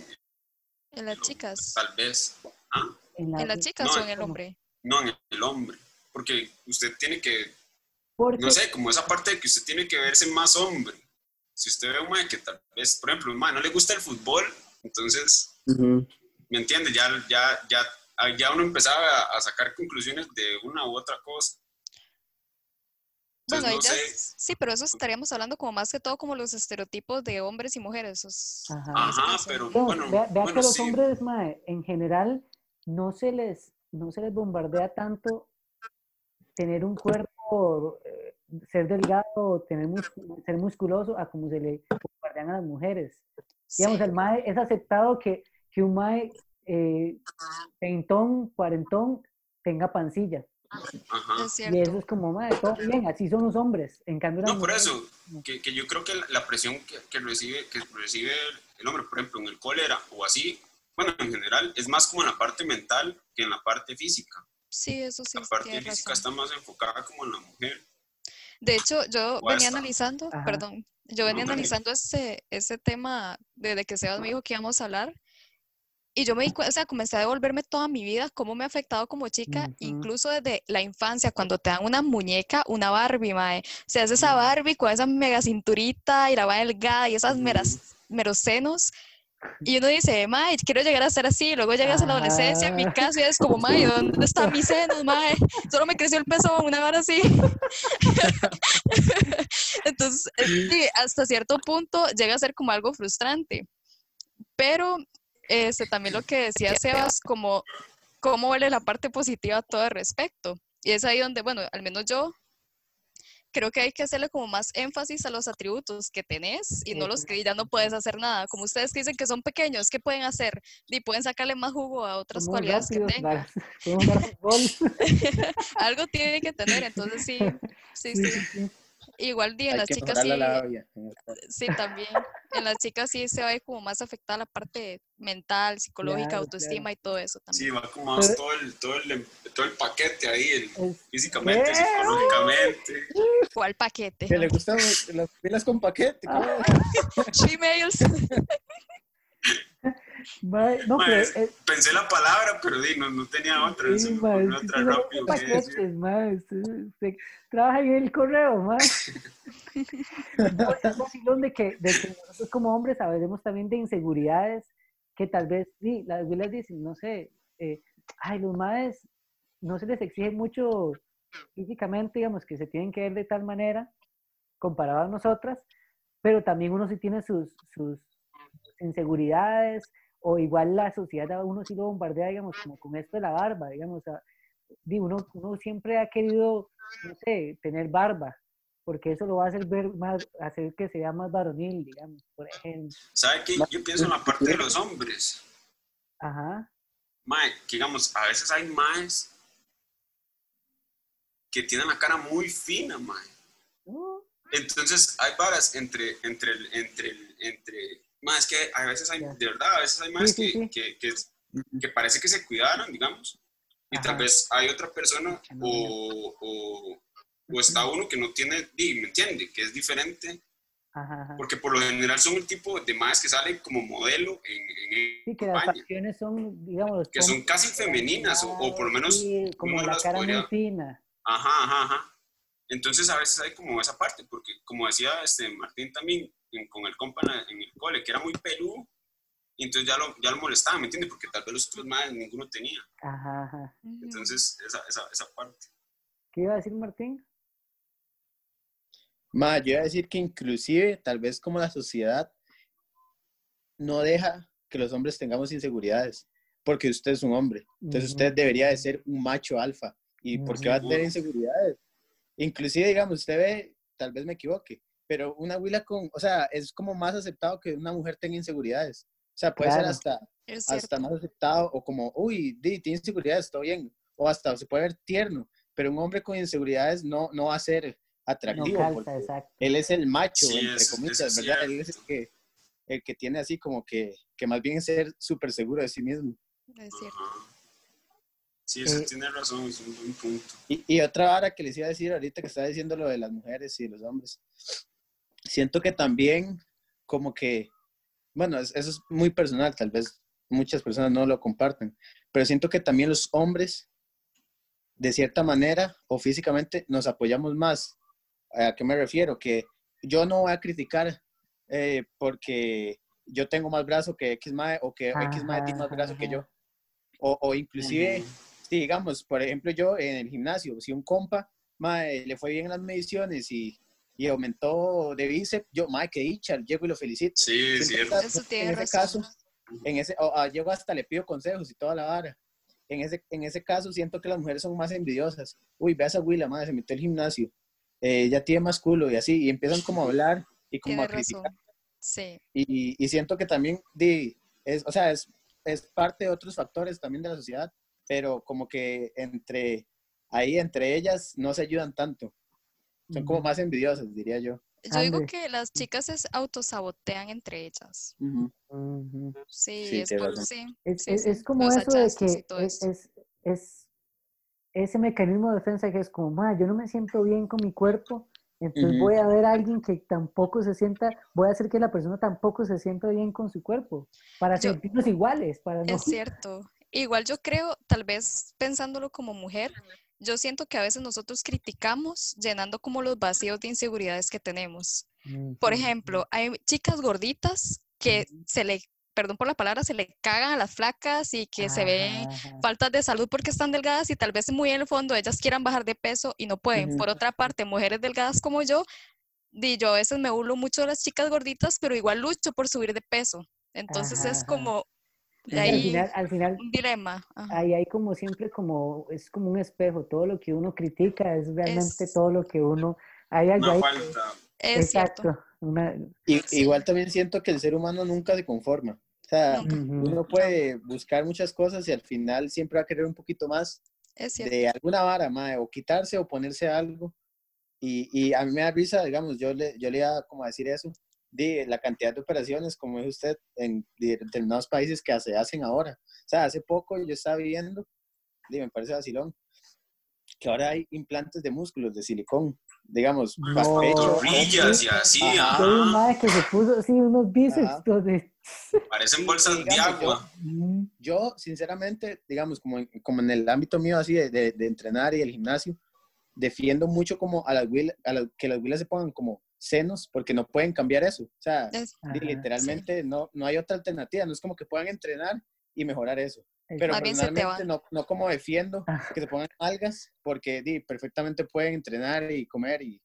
En, las chicas. Tal vez. ¿Ah? ¿En, las chicas o en el hombre? No, en el hombre. Porque usted tiene que... No sé, como esa parte de que usted tiene que verse más hombre. Si usted ve a un que tal vez, por ejemplo, un no le gusta el fútbol, entonces, ¿me entiende? Ya, ya, ya Ah, ya uno empezaba a, sacar conclusiones de una u otra cosa. bueno, sí, pero eso estaríamos hablando como más que todo como los estereotipos de hombres y mujeres. Ajá, pero bueno, vea, que los hombres, en general, no se les, no se les bombardea tanto tener un cuerpo, eh, ser delgado, tener ser musculoso, a como se le bombardean a las mujeres. Digamos, el MAE es aceptado que, que un MAE eh, peintón, cuarentón, tenga pancilla. Y eso es como, madre, todo bien, así son los hombres. En cambio, no, por eso, que, que, yo creo que la presión que, que, recibe, que recibe el hombre, por ejemplo, en el cólera o así, bueno, en general, es más como en la parte mental que en la parte física. Sí, eso sí. La parte física está más enfocada como en la mujer. De hecho, yo venía analizando, perdón, yo venía analizando ese, ese tema desde que Sebas me dijo que íbamos a hablar y yo me di cuenta, o sea, comencé a devolverme toda mi vida, cómo me ha afectado como chica, incluso desde la infancia, cuando te dan una muñeca, una Barbie, mae. O sea, es esa Barbie con esa mega cinturita y la va delgada y esas meras, meros senos. Y uno dice, mae, quiero llegar a ser así. luego llegas a la adolescencia, en mi caso, y es como, mae, ¿dónde están mis senos, mae? Solo me creció el peso una hora así. Entonces, sí, hasta cierto punto llega a ser como algo frustrante. Pero este, también lo que decía Sebas, como cómo vale la parte positiva a todo respecto. Y es ahí donde, bueno, al menos yo creo que hay que hacerle como más énfasis a los atributos que tenés y no los que ya no puedes hacer nada. Como ustedes que dicen que son pequeños, ¿qué pueden hacer? Y pueden sacarle más jugo a otras cualidades que tengan. Algo tiene que tener, entonces sí, sí. sí. Igual en las chicas sí. sí, también. En las chicas sí se ve como más afectada la parte mental, psicológica, autoestima y todo eso también. Sí, va como más todo el, todo el, todo el paquete ahí, físicamente, psicológicamente. ¿Cuál paquete? Que le gustan las pilas con paquete. Gmails. no, pero, eh, pensé la palabra, pero di, no, no tenía otra. Sí, mae, otra rápido. Paquetes, mae, usted, trabaja en el correo, mae. es vacilón de que, de que nosotros como hombres sabemos también de inseguridades que tal vez, sí, las abuelas dicen, no sé, eh, ay, los maes no se les exige mucho físicamente, digamos, que se tienen que ver de tal manera comparado a nosotras, pero también uno sí tiene sus, sus inseguridades, o igual la sociedad a uno sí lo bombardea, digamos, como con esto de la barba, digamos, uno, uno siempre ha querido, no sé, tener barba, porque eso lo va a hacer ver más, hacer que sea más varonil, digamos, por ejemplo. ¿Sabe qué? Yo pienso en la parte de los hombres. Ajá. Mae, que digamos, a veces hay más que tienen la cara muy fina, mae. Entonces hay varas entre, entre, entre, entre, más que a veces hay, de verdad, a veces hay más que, Que, que, parece que se cuidaron, digamos, y tal vez hay otra persona o, o, o está uno que no tiene, ¿me entiende? Que es diferente. Porque por lo general son el tipo de más que sale como modelo en, en Sí, que las facciones son, digamos... Que son casi femeninas, o, por lo menos... como la cara muy fina. Ajá, ajá, ajá. Entonces a veces hay como esa parte, porque como decía este Martín también con el compa en, el cole, que era muy peludo, y entonces ya lo, ya lo molestaba, ¿me entiende? Porque tal vez los otros más ninguno tenía. Ajá, ajá. Entonces, esa, esa, esa parte. ¿Qué iba a decir Martín? Ma, yo iba a decir que inclusive, tal vez como la sociedad no deja que los hombres tengamos inseguridades, porque usted es un hombre. Entonces usted debería de ser un macho alfa. ¿Y por qué va a tener inseguridades? Inclusive, digamos, usted ve, tal vez me equivoque, pero una huila con, o sea, es como más aceptado que una mujer tenga inseguridades. O sea, puede ser hasta, hasta más aceptado o como, uy, tiene inseguridades, está bien. O hasta se puede ver tierno, pero un hombre con inseguridades no, no va a ser atractivo. él es el macho, entre comillas, ¿verdad? Él es el que, el que tiene así como que, que más bien ser súper seguro de sí mismo. Es cierto. Sí, eso eh, tiene razón, es un buen punto. Y, y otra hora que les iba a decir ahorita que estaba diciendo lo de las mujeres y los hombres. Siento que también como que, bueno, eso es muy personal, tal vez muchas personas no lo comparten, pero siento que también los hombres, de cierta manera o físicamente, nos apoyamos más ¿A qué me refiero? Que yo no voy a criticar eh, porque yo tengo más brazo que X mae o que X mae tiene más brazo que yo. O, o inclusive, si digamos, por ejemplo, yo en el gimnasio, si un compa mae, le fue bien en las mediciones y, y aumentó de bíceps, yo, mae, que dicha, llego y lo felicito. Sí, cierto. Eso tiene en ese caso, en ese, o, llego hasta le pido consejos y toda la vara. En ese, en ese caso siento que las mujeres son más envidiosas. Uy, ve a esa Willa, madre, se metió al gimnasio eh, ya tiene más culo y así, y empiezan como a hablar y como a criticar. Sí. Y, y, siento que también, di, es, o sea, es, es parte de otros factores también de la sociedad, pero como que entre, ahí entre ellas no se ayudan tanto. Son como más envidiosas, diría yo. Yo digo que las chicas se autosabotean entre ellas. Sí, es, por, sí, es, es, como eso de que es, es, ese mecanismo de defensa que es como, ma, yo no me siento bien con mi cuerpo, entonces voy a ver a alguien que tampoco se sienta, voy a hacer que la persona tampoco se sienta bien con su cuerpo, para sentirnos iguales. Para Es cierto. Igual yo creo, tal vez pensándolo como mujer, yo siento que a veces nosotros criticamos llenando como los vacíos de inseguridades que tenemos. Por ejemplo, hay chicas gorditas que se le perdón por la palabra, se le cagan a las flacas y que se ven faltas de salud porque están delgadas y tal vez muy en el fondo ellas quieran bajar de peso y no pueden. Por otra parte, mujeres delgadas como yo, di, yo a veces me burlo mucho de las chicas gorditas, pero igual lucho por subir de peso. Entonces es como ahí, al final, un dilema. Ahí hay como siempre como, es como un espejo, todo lo que uno critica es realmente todo lo que uno... Hay algo falta. Exacto. Igual también siento que el ser humano nunca se conforma. O sea, uno puede buscar muchas cosas y al final siempre va a querer un poquito más de alguna vara, o quitarse o ponerse algo. Y, y, a mí me da risa, digamos, yo le, yo le iba como a decir eso, de la cantidad de operaciones, como dice usted, en determinados países que se hacen ahora. O sea, hace poco yo estaba viviendo, y me parece vacilón, que ahora hay implantes de músculos de silicón digamos, no. pecho. y así. Hay un madre que se puso así unos bíceps donde Parecen bolsas de agua. Yo, sinceramente, digamos, como en, como en el ámbito mío así de, de, entrenar y el gimnasio, defiendo mucho como a las, a que las huilas se pongan como senos, porque no pueden cambiar eso. O sea, literalmente no, no hay otra alternativa. No es como que puedan entrenar y mejorar eso. Pero personalmente no, no, como defiendo ah. que se pongan algas, porque di, perfectamente pueden entrenar y comer y,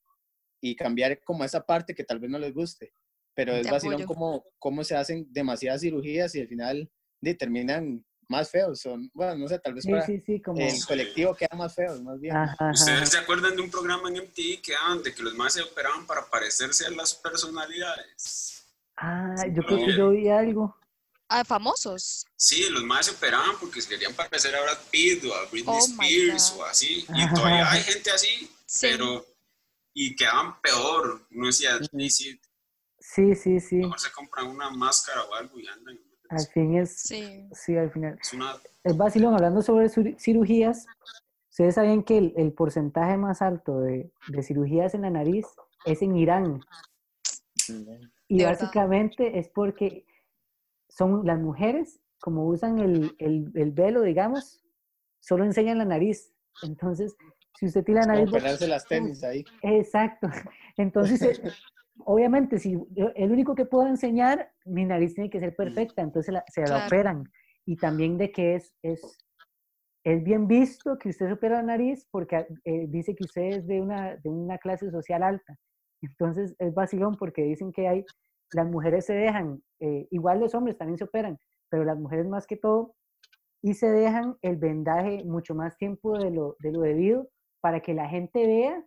y, cambiar como esa parte que tal vez no les guste. Pero es vacilón como, como se hacen demasiadas cirugías y al final di, terminan más feos. Son, bueno, no sé, tal vez para el colectivo queda más feo, más bien. ¿Ustedes se acuerdan de un programa en MTV que daban de que los más se operaban para parecerse a las personalidades? Ah, yo creo que yo vi algo. ¿A famosos? Sí, los más se operaban porque se querían parecer a Brad Pitt o a Britney oh Spears o así. Y todavía hay gente así, pero... Y quedaban peor. No decía, sí, sí, sí. sí. Mejor se compran una máscara o algo y andan al fin es, sí, al final. Es, vacilón, hablando sobre cirugías, ustedes saben que el, porcentaje más alto de, cirugías en la nariz es en Irán. Y básicamente es porque son las mujeres, como usan el, el, velo, digamos, solo enseñan la nariz. Entonces, si usted tiene la nariz... Como las tenis ahí. Exacto. Entonces, obviamente, si el único que puedo enseñar, mi nariz tiene que ser perfecta, entonces se la operan. Y también de que es, es, es bien visto que usted se opera la nariz porque eh, dice que usted es de una, de una clase social alta. Entonces es vacilón porque dicen que hay, las mujeres se dejan, eh, igual los hombres también se operan, pero las mujeres más que todo, y se dejan el vendaje mucho más tiempo de lo, de lo debido para que la gente vea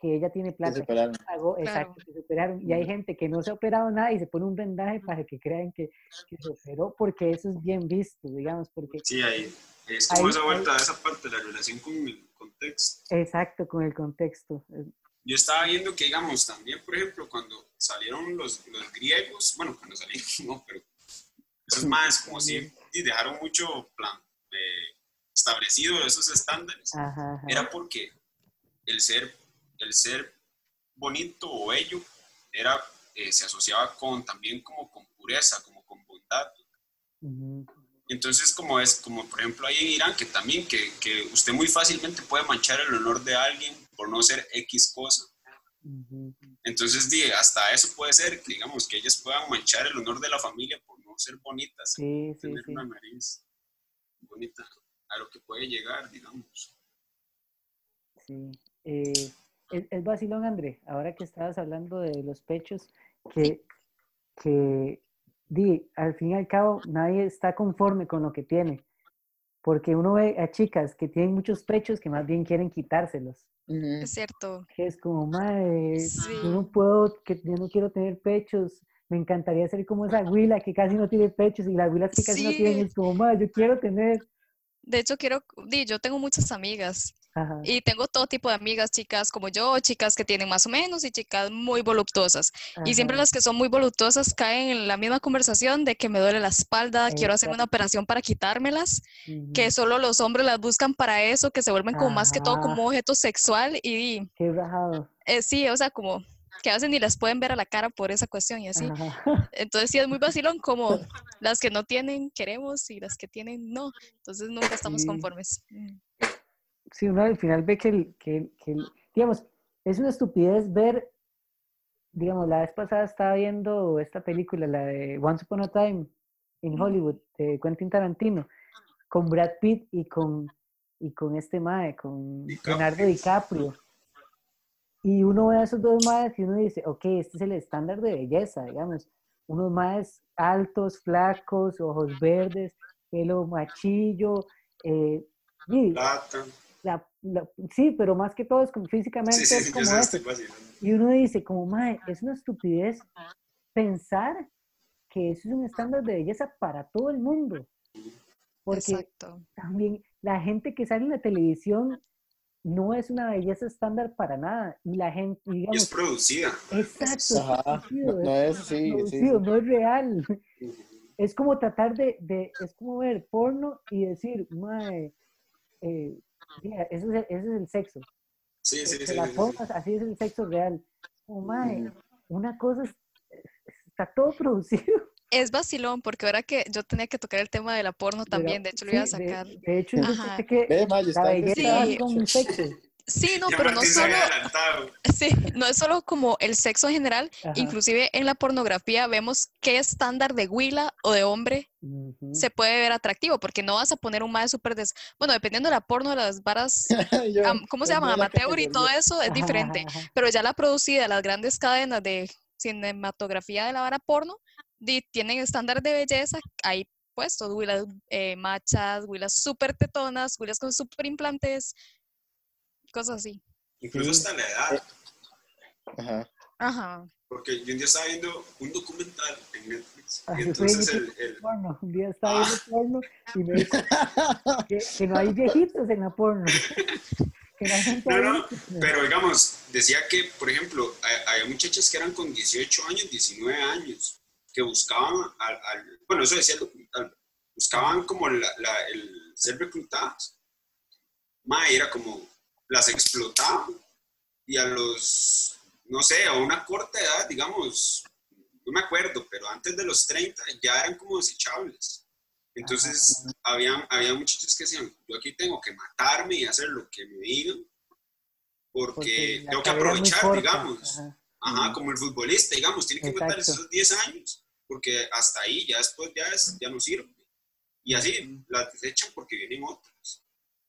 que ella tiene plata. Se exacto, que se operaron. Y hay gente que no se ha operado nada y se pone un vendaje para que crean que, se operó, porque eso es bien visto, digamos. Porque sí, ahí es como esa vuelta de esa parte, la relación con el contexto. Exacto, con el contexto. Yo estaba viendo que, digamos, también, por ejemplo, cuando salieron los, los griegos, bueno, cuando salieron, no, pero es más como si y dejaron mucho plan eh, establecido esos estándares, era porque el ser el ser bonito o bello era, eh, se asociaba con también como con pureza, como con bondad. Entonces, como es, como por ejemplo ahí en Irán, que también, que, que, usted muy fácilmente puede manchar el honor de alguien por no ser X cosa. Entonces, hasta eso puede ser, que digamos, que ellas puedan manchar el honor de la familia por no ser bonitas, tener una nariz bonita, a lo que puede llegar, digamos. Sí. Eh, es, vacilón, André, ahora que estabas hablando de los pechos, que, que di, al fin y al cabo nadie está conforme con lo que tiene. Porque uno ve a chicas que tienen muchos pechos que más bien quieren quitárselos. Es cierto. Que es como, madre, yo no puedo, que yo no quiero tener pechos. Me encantaría ser como esa huila que casi no tiene pechos y las huilas que casi no tienen. Es como, madre, yo quiero tener. De hecho, quiero, di, yo tengo muchas amigas y tengo todo tipo de amigas, chicas como yo, chicas que tienen más o menos y chicas muy voluptuosas. Y siempre las que son muy voluptuosas caen en la misma conversación de que me duele la espalda, quiero hacer una operación para quitármelas, que solo los hombres las buscan para eso, que se vuelven como más que todo como objeto sexual y... Qué rajado. Eh, sí, o sea, como que hacen ni las pueden ver a la cara por esa cuestión y así. Entonces sí es muy vacilón como las que no tienen queremos y las que tienen no. Entonces nunca estamos conformes. Sí, uno al final ve que, que, digamos, es una estupidez ver, digamos, la vez pasada estaba viendo esta película, la de Once Upon a Time in Hollywood, de Quentin Tarantino, con Brad Pitt y con, y con este mae, con Leonardo DiCaprio. Y uno ve a esos dos maes y uno dice, ok, este es el estándar de belleza, digamos. Unos maes altos, flacos, ojos verdes, pelo machillo, eh, sí, pero más que todo es como físicamente es como. Y uno dice, como, madre, es una estupidez pensar que eso es un estándar de belleza para todo el mundo. Porque también la gente que sale en la televisión no es una belleza estándar para nada. Y la gente, digamos... es producida. Exacto. no, es, sí, no es real. Es como tratar de, de, es como ver porno y decir, madre, eh, ese, es el, ese es el sexo. Sí, sí, sí. Las formas, así es el sexo real. Oh, una cosa está todo producido. es vacilón, porque ahora que yo tenía que tocar el tema de la porno también, de hecho lo iba a Sí, de- sacar. De, hecho, yo Ajá. pensé que Ve, Mayo, la está belleza Sí. es con sexo. Sí, no, Ya pero no Martín solo, sí, no es solo como el sexo en general, Ajá. inclusive en la pornografía vemos qué estándar de huila o de hombre se puede ver atractivo, porque no vas a poner un mae súper des... Bueno, dependiendo de la porno, las varas, Yo- ¿cómo se llaman? de la Amateur y todo eso es diferente. ajá. Pero ya la producida, las grandes cadenas de cinematografía de la vara porno, tienen estándares de belleza, hay puestos, huilas eh, machas, huilas súper tetonas, huilas con súper implantes, cosas así. Incluso hasta la edad. Ajá. Ajá. Porque yo un día estaba viendo un documental en Netflix. Ah, Y entonces en el, el- porno. Un día estaba viendo porno y me dijo que, que no hay viejitos en la porno. Que no gente No, pero digamos, decía que, por ejemplo, había muchachas que eran con 18 años, 19 años, que buscaban, al, al- bueno, eso decía el documental, buscaban como la- la- el ser reclutadas. Ma, era como, las explotaban y a los, no sé, a una corta edad, digamos, no me acuerdo, pero antes de los 30 ya eran como desechables. Entonces, había, había muchachos que decían, yo aquí tengo que matarme y hacer lo que me digan, porque, tengo que aprovechar, digamos. ajá. Ajá, como el futbolista, digamos, tiene que matar esos 10 años, porque hasta ahí, ya después ya, es, ya no sirve. Y así, las desechan porque vienen otros.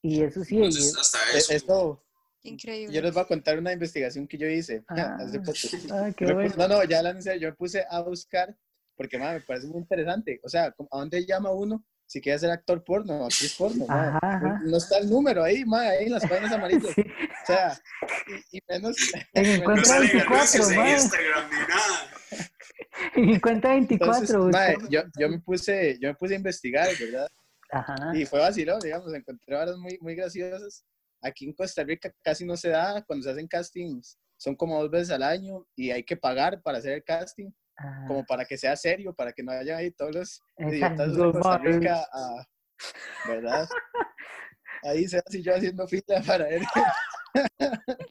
Y eso sí, Entonces, es- hasta Eh, eso. Esto, Increíble. yo les voy a contar una investigación que yo hice Ah. hace poco. ah, qué bueno. no, no, ya la serio, yo me puse a buscar, porque me parece muy interesante. O sea, ¿a dónde llama uno si quiere ser actor porno, actriz porno? ma? Ajá, ajá. No está el número ahí, ma, ahí en las páginas amarillas. Sí. O sea, y, y menos. En Encuentra salen 24, anuncios en mae. Instagram ni nada. En cuenta 24. Entonces, yo, yo, me puse, yo me puse a investigar, ¿verdad? Ajá. Y fue vacilón, digamos, encontré varas muy, muy graciosas. Aquí en Costa Rica casi no se da cuando se hacen castings. Son como dos veces al año y hay que pagar para hacer el casting, Ajá. como para que sea serio, para que no haya ahí todos los idiotas de Costa. Rica, a- ¿verdad? Ahí se hace yo haciendo fila para ver.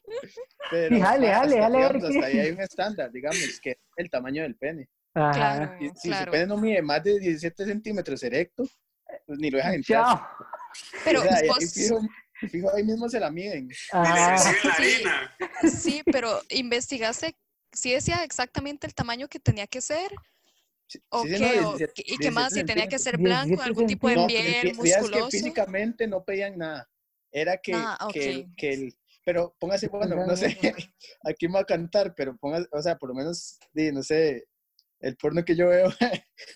Pero, Y jale, jale, hasta, jale, digamos, hasta ahí hay un estándar, digamos, que es el tamaño del pene. Ajá. Y si claro. su pene no mide más de 17 centímetros erecto, pues ni lo dejan entrar. Chao. Pero O sea, vos- fijo, fijo, ahí mismo se la miden. Ah, Sí. harina. sí, pero investigaste, sí decía exactamente el tamaño que tenía que ser, Sí, o sí, qué, no, o 17 qué- y qué más, si tenía que ser blanco, 17 algún tipo de No, piel, musculoso. que físicamente no pedían nada. Era que, Ah, que, el- ok. que el, pero póngase, bueno, no sé, aquí me va a cantar, pero póngase, o sea, por lo menos, no sé, el porno que yo veo,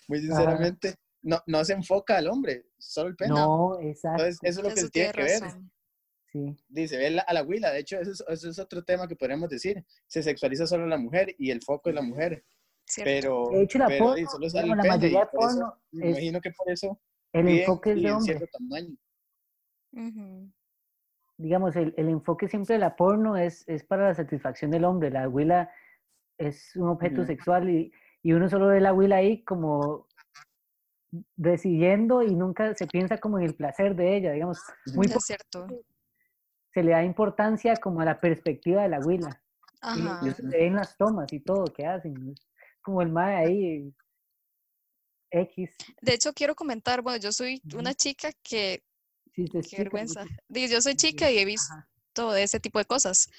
muy sinceramente, no, no se enfoca al hombre, solo el pene. no, exacto. Entonces, eso es lo que Eso tiene tiene que ver. Sí. Dice, ve la- a la huila, de hecho, eso es, eso es otro tema que podríamos decir. Se sexualiza solo la mujer y el foco es la mujer. Cierto. Pero, De hecho, la pero, porno, solo sale el la mayoría de por eso- porno me es- imagino que por eso El enfoque es de hombre. cierto tamaño. Digamos, el, el enfoque siempre de la porno es, es para la satisfacción del hombre. La huila es un objeto sexual y, y uno solo ve la huila ahí como recibiendo y nunca se piensa como en el placer de ella. Digamos, muy Es cierto. se le da importancia como a la perspectiva de la huila. Y, Ajá. y eso se en las tomas y todo que hacen. es Como el mae ahí, X. De hecho, quiero comentar, bueno, yo soy una chica que, Sí, qué explica vergüenza. Digo, yo soy chica y he visto ajá. ese tipo de cosas.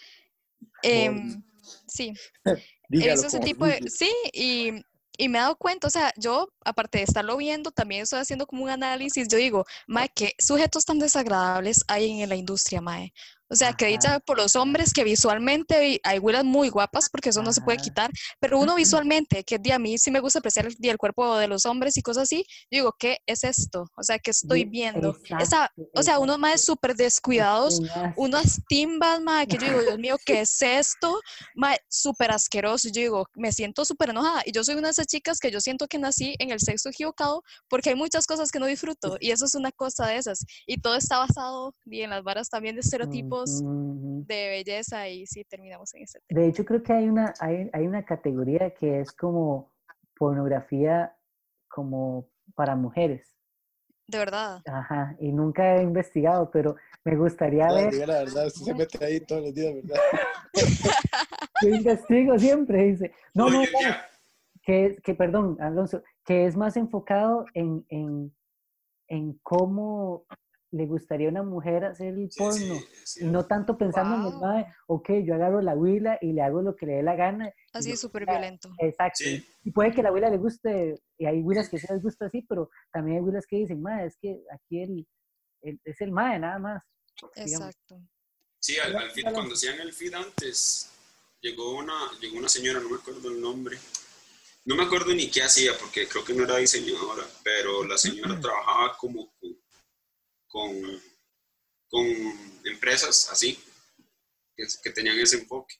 Em, sí, he Dígalo visto ese como tipo de, sí, y, y me he dado cuenta, o sea, yo, aparte de estarlo viendo, también estoy haciendo como un análisis, yo digo, mae, qué sujetos tan desagradables hay en la industria, mae. O sea, que dicha Ajá. por los hombres que visualmente vi- hay huilas muy guapas, porque eso no se puede Ajá. quitar, pero uno visualmente, que a mí sí me gusta apreciar el, el cuerpo de los hombres y cosas así, yo digo, ¿qué es esto? O sea, ¿qué estoy viendo? Esa, exacto, o sea, unos más súper descuidados, unas timbas, mae, que yo digo, Dios mío, ¿qué es esto? Súper asqueroso. Yo digo, me siento súper enojada. Y yo soy una de esas chicas que yo siento que nací en el sexo equivocado porque hay muchas cosas que no disfruto. Y eso es una cosa de esas. Y todo está basado y en las varas también de estereotipos De belleza. Y sí, terminamos en ese tema. De hecho, creo que hay una, hay, hay una categoría que es como pornografía como para mujeres. De verdad. Ajá, y nunca he investigado, pero me gustaría ver. la verdad, usted se mete ahí todos los días, ¿verdad? Yo investigo siempre, dice. No, No, que, que, perdón, Alonso, que es más enfocado en, en, en cómo le gustaría a una mujer hacer el Sí, porno. sí, sí. Y no tanto pensando en el Wow. mae, ok, yo agarro la huila y le hago lo que le dé la gana. Así lo- súper violento. Exacto. Sí. Y puede que la abuela le guste, y hay huilas que sí les gusta así, pero también hay huilas que dicen, mae, es que aquí el, el- es el mae, nada más. digamos. Exacto. Sí, al, al feed, cuando hacían el feed antes, llegó una, llegó una señora, no me acuerdo el nombre. No me acuerdo ni qué hacía, porque creo que no era diseñadora, pero la señora trabajaba como con, con, con empresas así, que, que tenían ese enfoque,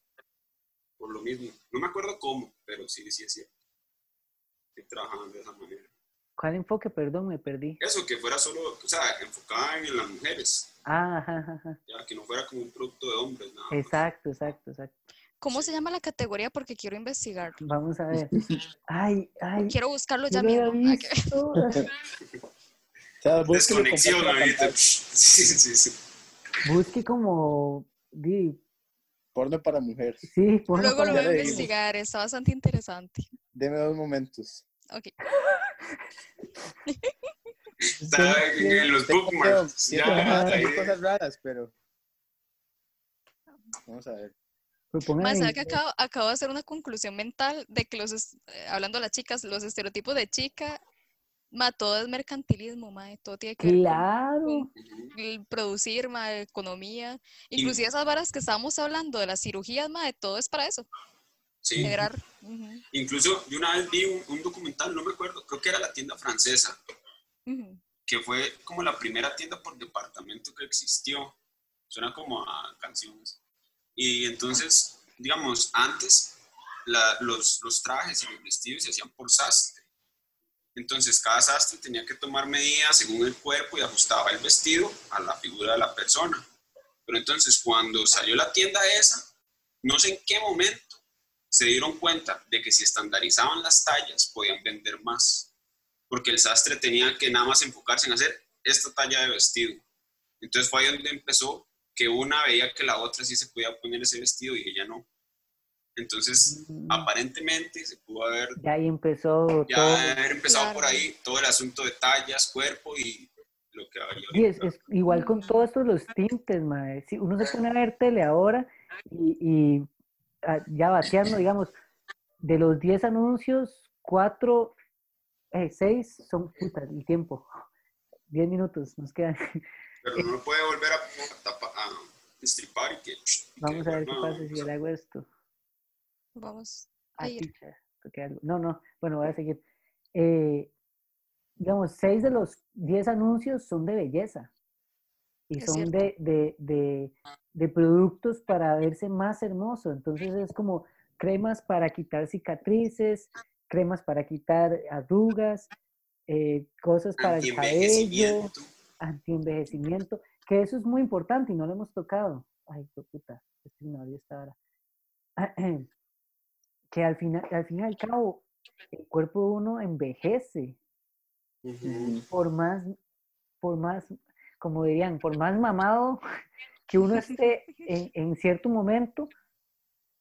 por lo mismo. No me acuerdo cómo, pero sí, sí es cierto. Que trabajaban de esa manera. ¿Cuál enfoque? Perdón, me perdí. Eso, que fuera solo, o sea, enfocada en las mujeres, Ah, ajá, ajá, ya, que no fuera como un producto de hombres, nada más. Exacto, exacto, exacto. ¿Cómo se llama la categoría? Porque quiero investigar. Vamos a ver. Ay, ay. Quiero buscarlo ya mismo. Ah, que- visto. O sea, Desconexión, ahorita. Sí, sí, sí. Busque como. di, Porno para mujer. Sí, porno Luego lo para- voy a investigar. Está bastante interesante. Deme dos momentos. Ok. Está en, los bookmarks. a Ya, ahí. cosas raras, pero. Vamos a ver. Pongan Más, en- ¿sabe que acabo, acabo de hacer una conclusión mental de que los, eh, hablando de las chicas, los estereotipos de chica, ma, todo es mercantilismo, ma, todo tiene que ver con- Claro. producir, ma, economía. Inclusive esas varas que estábamos hablando de las cirugías, ma, todo es para eso, Sí. generar. Incluso yo una vez vi un, un documental, no me acuerdo, creo que era la tienda francesa, ujú. que fue como la primera tienda por departamento que existió. Suena como a canciones. Y entonces, digamos, antes la- los, los trajes y los vestidos se hacían por sastre. Entonces, cada sastre tenía que tomar medidas según el cuerpo y ajustaba el vestido a la figura de la persona. Pero entonces, cuando salió la tienda esa, no sé en qué momento se dieron cuenta de que si estandarizaban las tallas, podían vender más. Porque el sastre tenía que nada más enfocarse en hacer esta talla de vestido. Entonces fue ahí donde empezó que una veía que la otra sí se podía poner ese vestido y ella no. Entonces, Mm. aparentemente se pudo haber Ya ahí empezó ya todo. haber empezado por Claro. ahí todo el asunto de tallas, cuerpo y lo que hay Sí, es, es igual con todo esto de los tintes, mae. Si uno se pone a ver tele ahora y, y, ah, ya vaciando, digamos, de los 10 anuncios, 4, 6 son puta, el tiempo. 10 minutos nos quedan. Pero no puede volver a, a tapa- a destripar y que... y que Vamos a ver qué no, pasa si le hago esto. Vamos Ah, a ir. toqué algo. No, no, bueno, voy a seguir. Eh, digamos, 6 de los 10 anuncios son de belleza. Y Es son de, de, de, de productos para verse más hermoso. Entonces es como cremas para quitar cicatrices, cremas para quitar arrugas, eh, cosas para el cabello, Antienvejecimiento. que eso es muy importante y no lo hemos tocado. Ay, qué puta, es que me abrió esta hora. Que al final, al fin y al cabo, el cuerpo de uno envejece, por más, por más, como dirían, por más mamado que uno esté en, en cierto momento,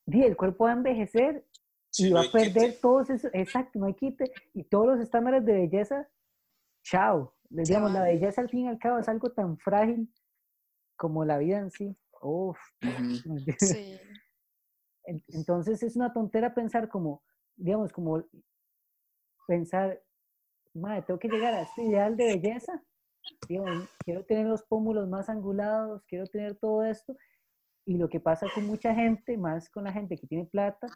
di, el cuerpo va a envejecer y va a perder quite. todos esos, exacto, no hay quite, y todos los estándares de belleza, chao. Les digamos, la belleza al fin y al cabo es algo tan frágil como la vida en sí. Uf. Sí. En- Entonces es una tontera pensar como, digamos, como pensar, madre, tengo que llegar a este ideal de belleza. Digamos, quiero tener los pómulos más angulados, quiero tener todo esto. Y lo que pasa con mucha gente, más con la gente que tiene plata,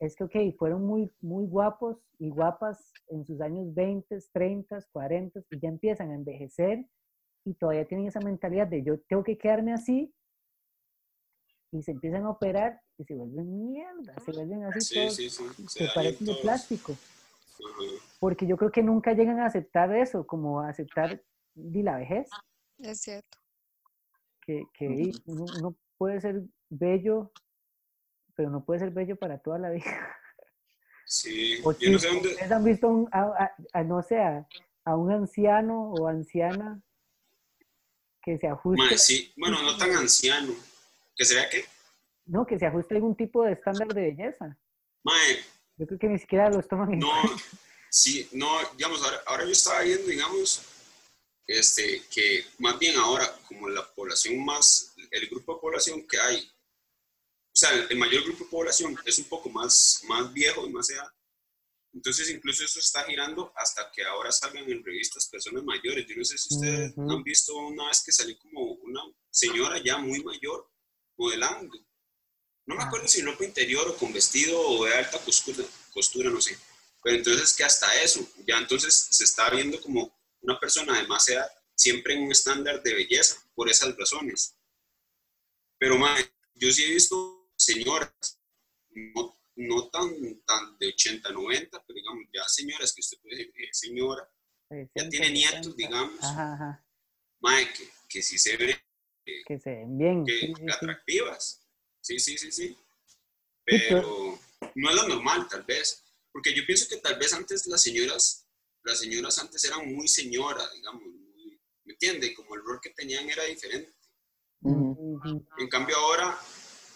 es que, ok, fueron muy, muy guapos y guapas en sus años 20, 30, 40 y ya empiezan a envejecer y todavía tienen esa mentalidad de yo tengo que quedarme así y se empiezan a operar y se vuelven mierda, se vuelven así Sí, todos, sí, sí. se se parecen de plástico, porque yo creo que nunca llegan a aceptar eso, como a aceptar di, la vejez, Es cierto. que, que uno, uno puede ser bello, pero no puede ser bello para toda la vida. Sí, O yo no sí, sé dónde... ¿Ustedes han visto a un- a, a- a, no sé, a, a un anciano o anciana que se ajuste, Mae, sí, bueno, no tan anciano. ¿Que sería qué? no, que se ajuste a algún tipo de estándar de belleza? Mae, Yo creo que ni siquiera los toman en no, cuenta. sí, no, digamos, ahora, ahora yo estaba viendo, digamos, este, que más bien ahora, como la población más, el grupo de población que hay, o sea, el, mayor grupo de población es un poco más, más viejo y más edad, entonces incluso eso está girando hasta que ahora salgan en revistas personas mayores. Yo no sé si ustedes han visto una vez que salió como una señora ya muy mayor modelando. No me ah. acuerdo si ropa interior o con vestido o de alta costura, costura, no sé. Pero entonces que hasta eso, ya entonces se está viendo como una persona de más edad siempre en un estándar de belleza, por esas razones. Pero, más yo sí he visto señoras, no, no tan, tan de 80, 90, pero digamos, ya señoras que usted puede decir, eh, señora, ya tiene nietos, digamos, ajá, que, que sí se ven, que se ven bien, que, atractivas. Sí, sí, sí, sí. Pero no es lo normal, tal vez. Porque yo pienso que tal vez antes las señoras las señoras antes eran muy señoras, digamos, ¿me entiende? Como el rol que tenían era diferente. En cambio ahora,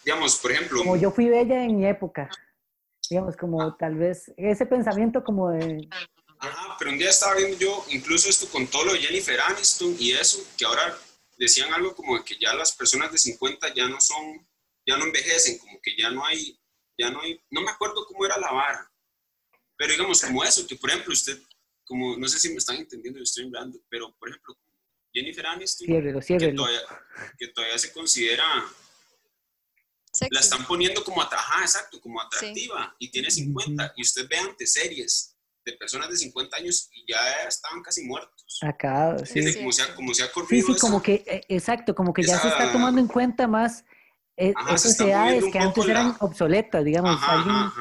digamos, por ejemplo... Como yo fui bella en mi época, digamos, como ah. tal vez ese pensamiento como de... Ajá, pero un día estaba viendo yo, incluso esto con todo lo de Jennifer Aniston y eso, que ahora decían algo como que ya las personas de 50 ya no son, ya no envejecen, como que ya no hay, ya no hay, no me acuerdo cómo era la vara, pero digamos como eso, que por ejemplo usted como, no sé si me están entendiendo, yo estoy hablando, pero por ejemplo, Jennifer Aniston, Que, todavía, que todavía se considera, la están poniendo como, ajá, exacto, como atractiva, y tiene 50, y usted ve antes series de personas de 50 años y ya estaban casi muertos. Acá, sí. Como, se ha, como se ha corrido Sí, sí, como que, eh, exacto, como que ya se está tomando en cuenta más eh, esas edades que antes eran obsoletas, digamos. Ajá,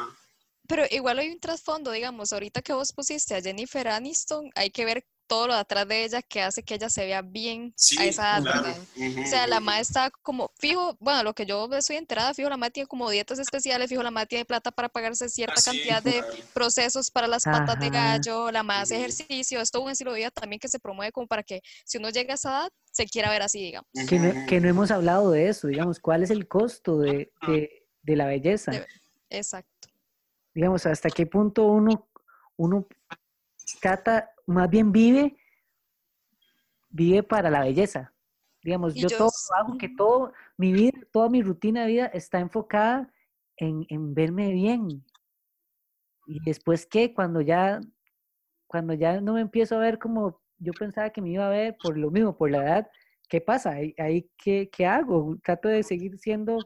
pero igual hay un trasfondo, digamos, ahorita que vos pusiste a Jennifer Aniston, hay que ver todo lo de atrás de ella que hace que ella se vea bien a esa edad, O sea, la madre está como, fijo, bueno, lo que yo estoy enterada, fijo, la madre tiene como dietas especiales, fijo, la madre tiene plata para pagarse cierta cantidad de procesos para las patas de gallo, la madre hace ejercicio, es todo un estilo de vida también que se promueve como para que si uno llega a esa edad, se quiera ver así, digamos. Que no, que no hemos hablado de eso, digamos, ¿cuál es el costo de, de, de la belleza? exacto digamos, hasta qué punto uno, uno trata, más bien vive, vive para la belleza. Digamos, yo, todo hago que todo, mi vida, toda mi rutina de vida está enfocada en, en verme bien. Y después qué, cuando ya, cuando ya no me empiezo a ver como yo pensaba que me iba a ver por lo mismo, por la edad, ¿qué pasa? ¿Ahí, ahí qué, qué hago? Trato de seguir siendo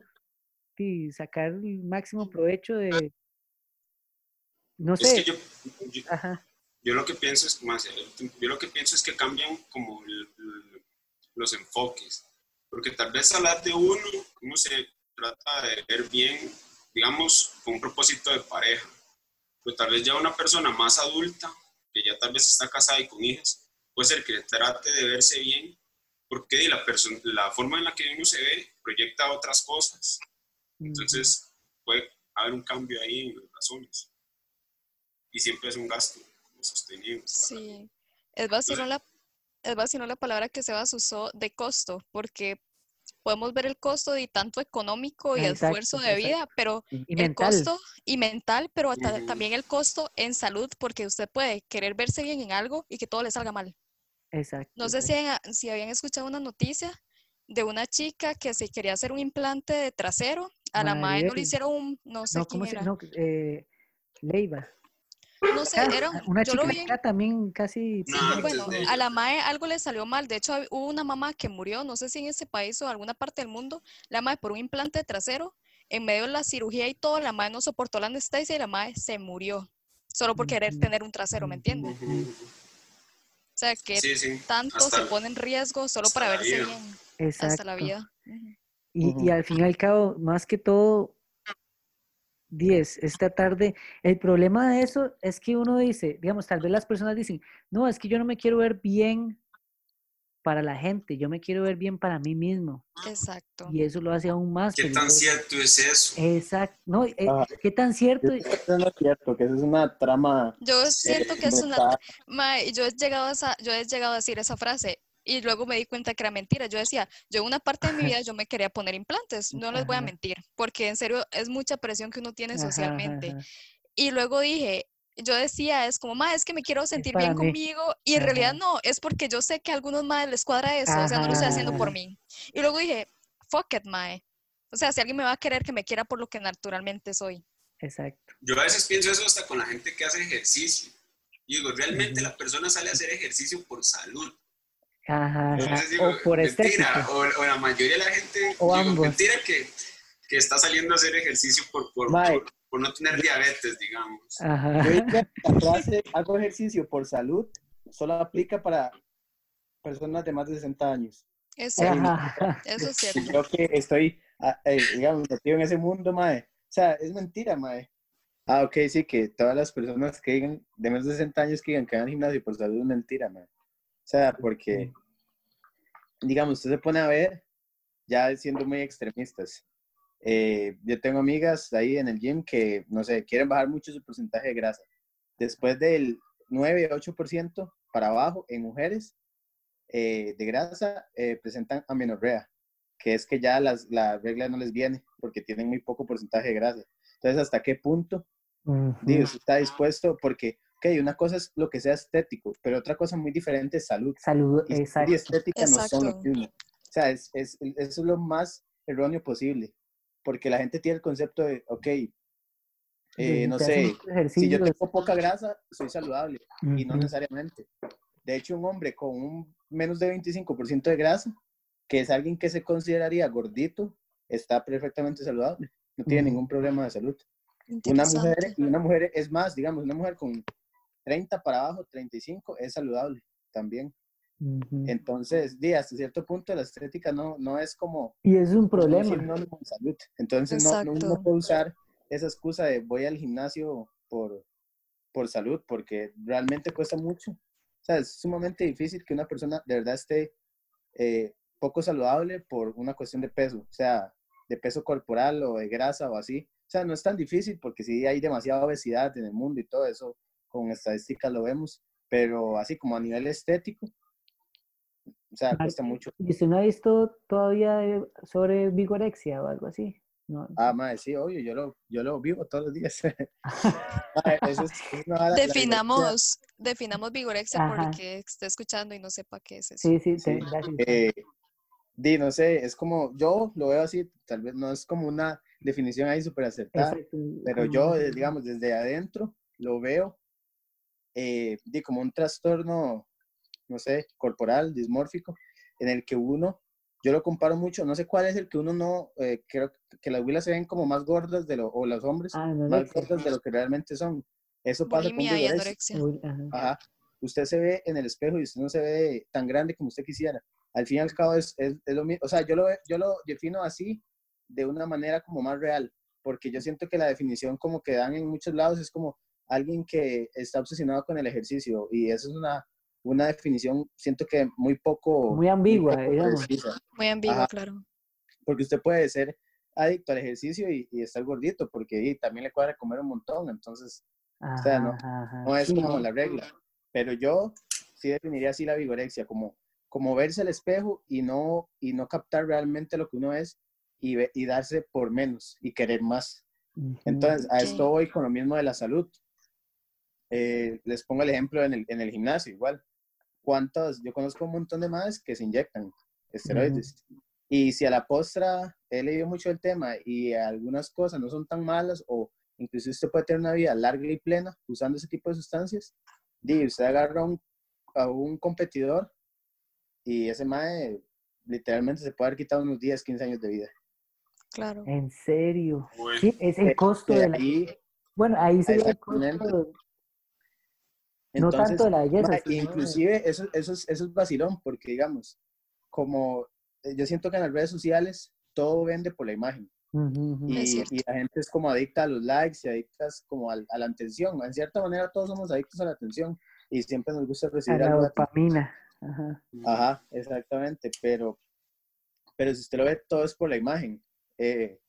y sacar el máximo provecho de, no sé. yo, yo, lo que pienso es más, yo lo que pienso es que cambian como los enfoques, porque tal vez hablar de uno, uno se trata de ver bien, digamos, con un propósito de pareja, pues tal vez ya una persona más adulta, que ya tal vez está casada y con hijas, puede ser que trate de verse bien, porque la, la forma en la que uno se ve proyecta otras cosas. Entonces, puede haber un cambio ahí en las razones y siempre es un gasto sostenible. Sí, es vacío la, es la palabra que Sebas usó de costo, porque podemos ver el costo de tanto económico y esfuerzo de vida, pero el costo y mental, pero también el costo en salud, porque usted puede querer verse bien en algo y que todo le salga mal. Exacto. No sé si, si habían escuchado una noticia de una chica que se quería hacer un implante de trasero, a la madre no le hicieron un, no sé quién era. No, eh, Leiva. No sé, era una chica también casi. bueno, a la MAE algo le salió mal. De hecho, hubo una mamá que murió, no sé si en ese país o en alguna parte del mundo, la MAE por un implante trasero. En medio de la cirugía y todo, la MAE no soportó la anestesia y la MAE se murió. Solo por querer tener un trasero, ¿me entiendes? O sea, que tanto se pone en riesgo solo para verse bien. Exacto. Hasta la vida. Y, y al fin y al cabo, más que todo, 10 esta tarde. El problema de eso es que uno dice, digamos, tal vez las personas dicen, no, es que yo no me quiero ver bien para la gente, yo me quiero ver bien para mí mismo. Exacto. Y eso lo hace aún más. ¿Qué tan cierto es eso? Exacto. No, eh, ah, ¿Qué tan cierto? Eso no es cierto, que eso es una trama. Yo siento que es una... yo, he llegado a yo he llegado a decir esa frase, y luego me di cuenta que era mentira. Yo decía, yo una parte de mi vida yo me quería poner implantes, no les voy a mentir, porque en serio es mucha presión que uno tiene socialmente. Y luego dije, yo decía, es como, ma, es que me quiero sentir bien conmigo, y en realidad no, es porque yo sé que a algunos madres les cuadra eso, o sea, no lo estoy haciendo por mí. Y luego dije, fuck it, mae. O sea, si alguien me va a querer, que me quiera por lo que naturalmente soy. Exacto. Yo a veces pienso eso hasta con la gente que hace ejercicio. Y digo, realmente la persona sale a hacer ejercicio por salud. Ajá, o por mentira, o, o, la mayoría de la gente, o digo, mentira que, que, está saliendo a hacer ejercicio por, por, por, no tener diabetes, digamos. Ajá. frase, hago ejercicio por salud, solo aplica para personas de más de 60 años. Es cierto, eso es cierto. Yo que estoy, ah, eh, digamos, metido en ese mundo, mae. O sea, es mentira, mae. Ah, ok, sí, que todas las personas que digan de más de 60 años que digan que van al gimnasio por salud es mentira, mae. O sea, porque, digamos, usted se pone a ver, ya siendo muy extremistas. Eh, yo tengo amigas ahí en el gym que, no sé, quieren bajar mucho su porcentaje de grasa. Después del 9-8% para abajo en mujeres eh, de grasa, eh, presentan amenorrea, que es que ya las, la regla no les viene porque tienen muy poco porcentaje de grasa. Entonces, ¿hasta qué punto? Dios está dispuesto porque ok, una cosa es lo que sea estético, pero otra cosa muy diferente es salud. Salud, exacto. Y estética no son lo mismo. O sea, es, es, eso es lo más erróneo posible, porque la gente tiene el concepto de, ok, eh, no sé, si yo tengo poca grasa, soy saludable, y no necesariamente. De hecho, un hombre con un menos de 25% de grasa, que es alguien que se consideraría gordito, está perfectamente saludable, no tiene ningún problema de salud. Una mujer, y una mujer es más, digamos, una mujer con 30 para abajo, 35, es saludable también. Entonces, di, hasta cierto punto la estética no, no es como... Y es un problema. salud. Entonces, no, no, puede usar esa excusa de voy al gimnasio por, por salud, porque realmente cuesta mucho. O sea, es sumamente difícil que una persona de verdad esté eh, poco saludable por una cuestión de peso, o sea, de peso corporal o de grasa o así. O sea, no es tan difícil porque sí hay demasiada obesidad en el mundo y todo eso, con estadísticas lo vemos, pero así como a nivel estético, o sea, cuesta mucho. ¿Y usted no ha visto todavía sobre vigorexia o algo así? Ah, madre, sí, obvio, yo lo, yo lo vivo todos los días. definamos, definamos vigorexia por el que esté escuchando y no sepa qué es eso. Sí, sí, sí. Eh, di, no sé, es como, yo lo veo así, tal vez no es como una definición ahí súper acertada, pero yo, digamos, desde adentro lo veo eh, como un trastorno, no sé, corporal, dismórfico, en el que uno, yo lo comparo mucho, no sé cuál es el que uno no, eh, creo que las huilas se ven como más gordas de lo, o los hombres ah, más gordas de lo que realmente son. Eso pasa con anorexia. Ajá. Usted se ve en el espejo y usted no se ve tan grande como usted quisiera. Al fin y al cabo es, es, lo mismo, o sea, yo lo, yo lo defino así de una manera como más real, porque yo siento que la definición como que dan en muchos lados es como, alguien que está obsesionado con el ejercicio y eso es una, una definición, siento que muy poco... Muy ambigua, muy, muy ambigua, claro. Porque usted puede ser adicto al ejercicio y, y estar gordito, porque también le cuadra comer un montón, entonces, o sea, no, no es como la regla. Pero yo sí definiría así la vigorexia, como, como verse al espejo y no, y no captar realmente lo que uno es y, y darse por menos y querer más. Entonces, a esto voy con lo mismo de la salud. Eh, les pongo el ejemplo en el, en el gimnasio, igual. ¿Cuántos? Yo conozco un montón de madres que se inyectan esteroides. Y si a la postra he leído mucho el tema y algunas cosas no son tan malas o incluso usted puede tener una vida larga y plena usando ese tipo de sustancias, y usted agarra un, a un competidor y ese mae literalmente se puede haber quitado unos 10, 15 años de vida. Claro. ¿En serio? Sí, es el costo de, la... bueno, ahí sería el costo no tanto la belleza. Inclusive eso, eso, es, eso es vacilón, porque digamos, como eh, yo siento que en las redes sociales todo vende por la imagen. y, la gente es como adicta a los likes y adictas como a, la atención. En cierta manera todos somos adictos a la atención y siempre nos gusta recibir a la dopamina. Ajá. Ajá, exactamente. Pero, pero si usted lo ve, todo es por la imagen. Eh,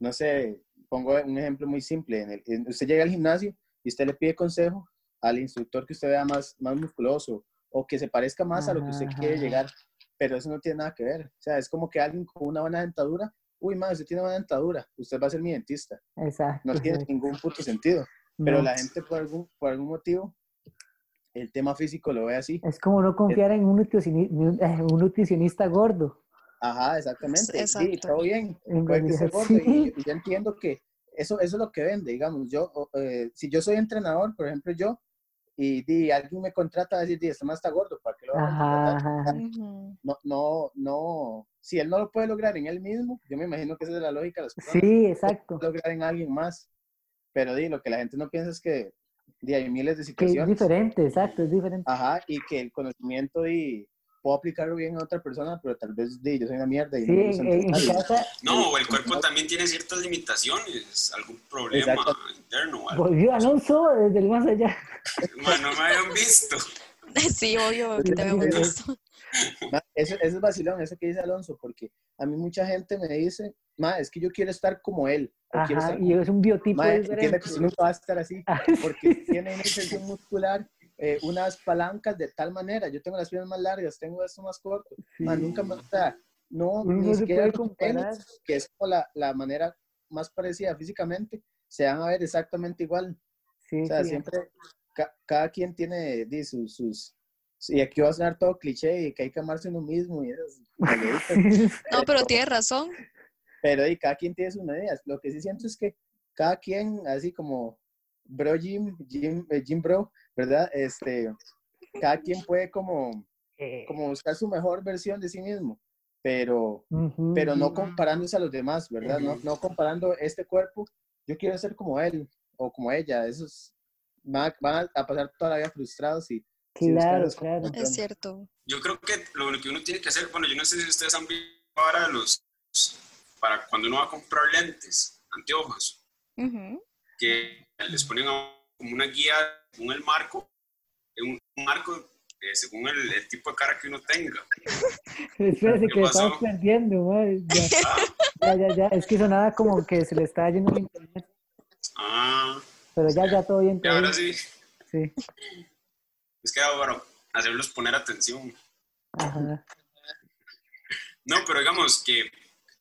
no sé, pongo un ejemplo muy simple. En el, usted llega al gimnasio y usted le pide consejo al instructor que usted vea más, más musculoso o que se parezca más a lo que usted quiere llegar, pero eso no tiene nada que ver. O sea, es como que alguien con una buena dentadura, uy, madre, usted tiene buena dentadura, usted va a ser mi dentista. Exacto. No tiene ningún puto sentido. Pero la gente por algún, por algún motivo, el tema físico lo ve así. Es como no confiar en un nutricionista, eh, un nutricionista gordo. Ajá, exactamente. Sí, todo bien. Puede que sea gordo. Y, yo entiendo que eso, eso es lo que vende, digamos. Yo, eh, si yo soy entrenador, por ejemplo, yo, y, di alguien me contrata a decir, di, este más está gordo, ¿para qué lo va a No, no, no. Si él no lo puede lograr en él mismo, yo me imagino que esa es la lógica de las cosas. Sí, exacto. Lograr en alguien más. Pero di, lo que la gente no piensa es que di, hay miles de situaciones. es diferente, exacto, es diferente. Ajá, y que el conocimiento y puedo aplicarlo bien a otra persona, pero tal vez di, yo soy una mierda. Y no, o el cuerpo también tiene ciertas limitaciones, algún problema interno. Algo. Volvió Alonso desde el más allá. Bueno, no me habían visto. Sí, obvio que te habíamos visto. Eso, eso, es vacilón, eso que dice Alonso, porque a mí mucha gente me dice, ma, es que yo quiero estar como él. Ajá, y es un biotipo ma, diferente. que nunca va a estar así, ah, porque tiene una intención muscular, eh, unas palancas de tal manera, yo tengo las piernas más largas, tengo esto más corto, ma, nunca más, o no, ni siquiera comparar. que es como la, la, manera más parecida físicamente, se van a ver exactamente igual. Sí, o sea, siempre, cada quien tiene sus, sus y aquí va a sonar todo cliché y que hay que amarse uno mismo. Y no, pero tiene razón. Pero y cada quien tiene sus medidas. Lo que sí siento es que cada quien, así como Bro Jim, Jim, eh, Jim Bro, ¿verdad? Este, cada quien puede como, eh. como buscar su mejor versión de sí mismo, pero, pero no comparándose a los demás, ¿verdad? no, no comparando este cuerpo, yo quiero ser como él o como ella, esos van, van a pasar toda la vida frustrados y Claro, claro. Es cierto. Yo creo que lo, que uno tiene que hacer, bueno, yo no sé si ustedes han visto para los, para cuando uno va a comprar lentes, anteojos, que les ponen como una guía según el marco, un, marco eh, según el, tipo de cara que uno tenga. Espérate que estás perdiendo, Ya. ya, ya, Es que sonaba como que se le está yendo el internet. Ah. Pero ya, ya todo bien. y ahora sí. Sí. Es que bueno, hacerlos poner atención. No, pero digamos que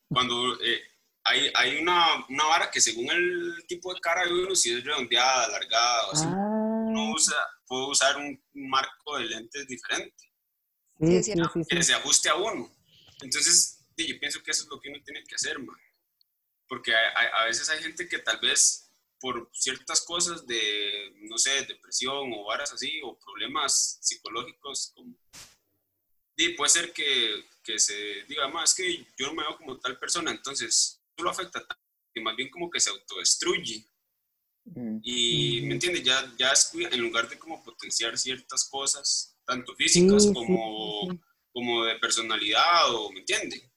cuando eh, hay, hay una, una, vara que según el tipo de cara de uno, si es redondeada, alargada o así, ah. Uno usa, puede usar un, marco de lentes diferente. Sí, sí, que se ajuste a uno. Entonces, yo pienso que eso es lo que uno tiene que hacer, man. Porque a veces hay gente que tal vez por ciertas cosas de, no sé, depresión o varas así, o problemas psicológicos, como, y puede ser que, que se diga, más es que yo no me veo como tal persona, entonces eso lo afecta tanto, que más bien como que se autodestruye. Mm. Y, ¿me entiendes? Ya, ya en lugar de como potenciar ciertas cosas, tanto físicas como, como de personalidad, o, ¿me entiendes?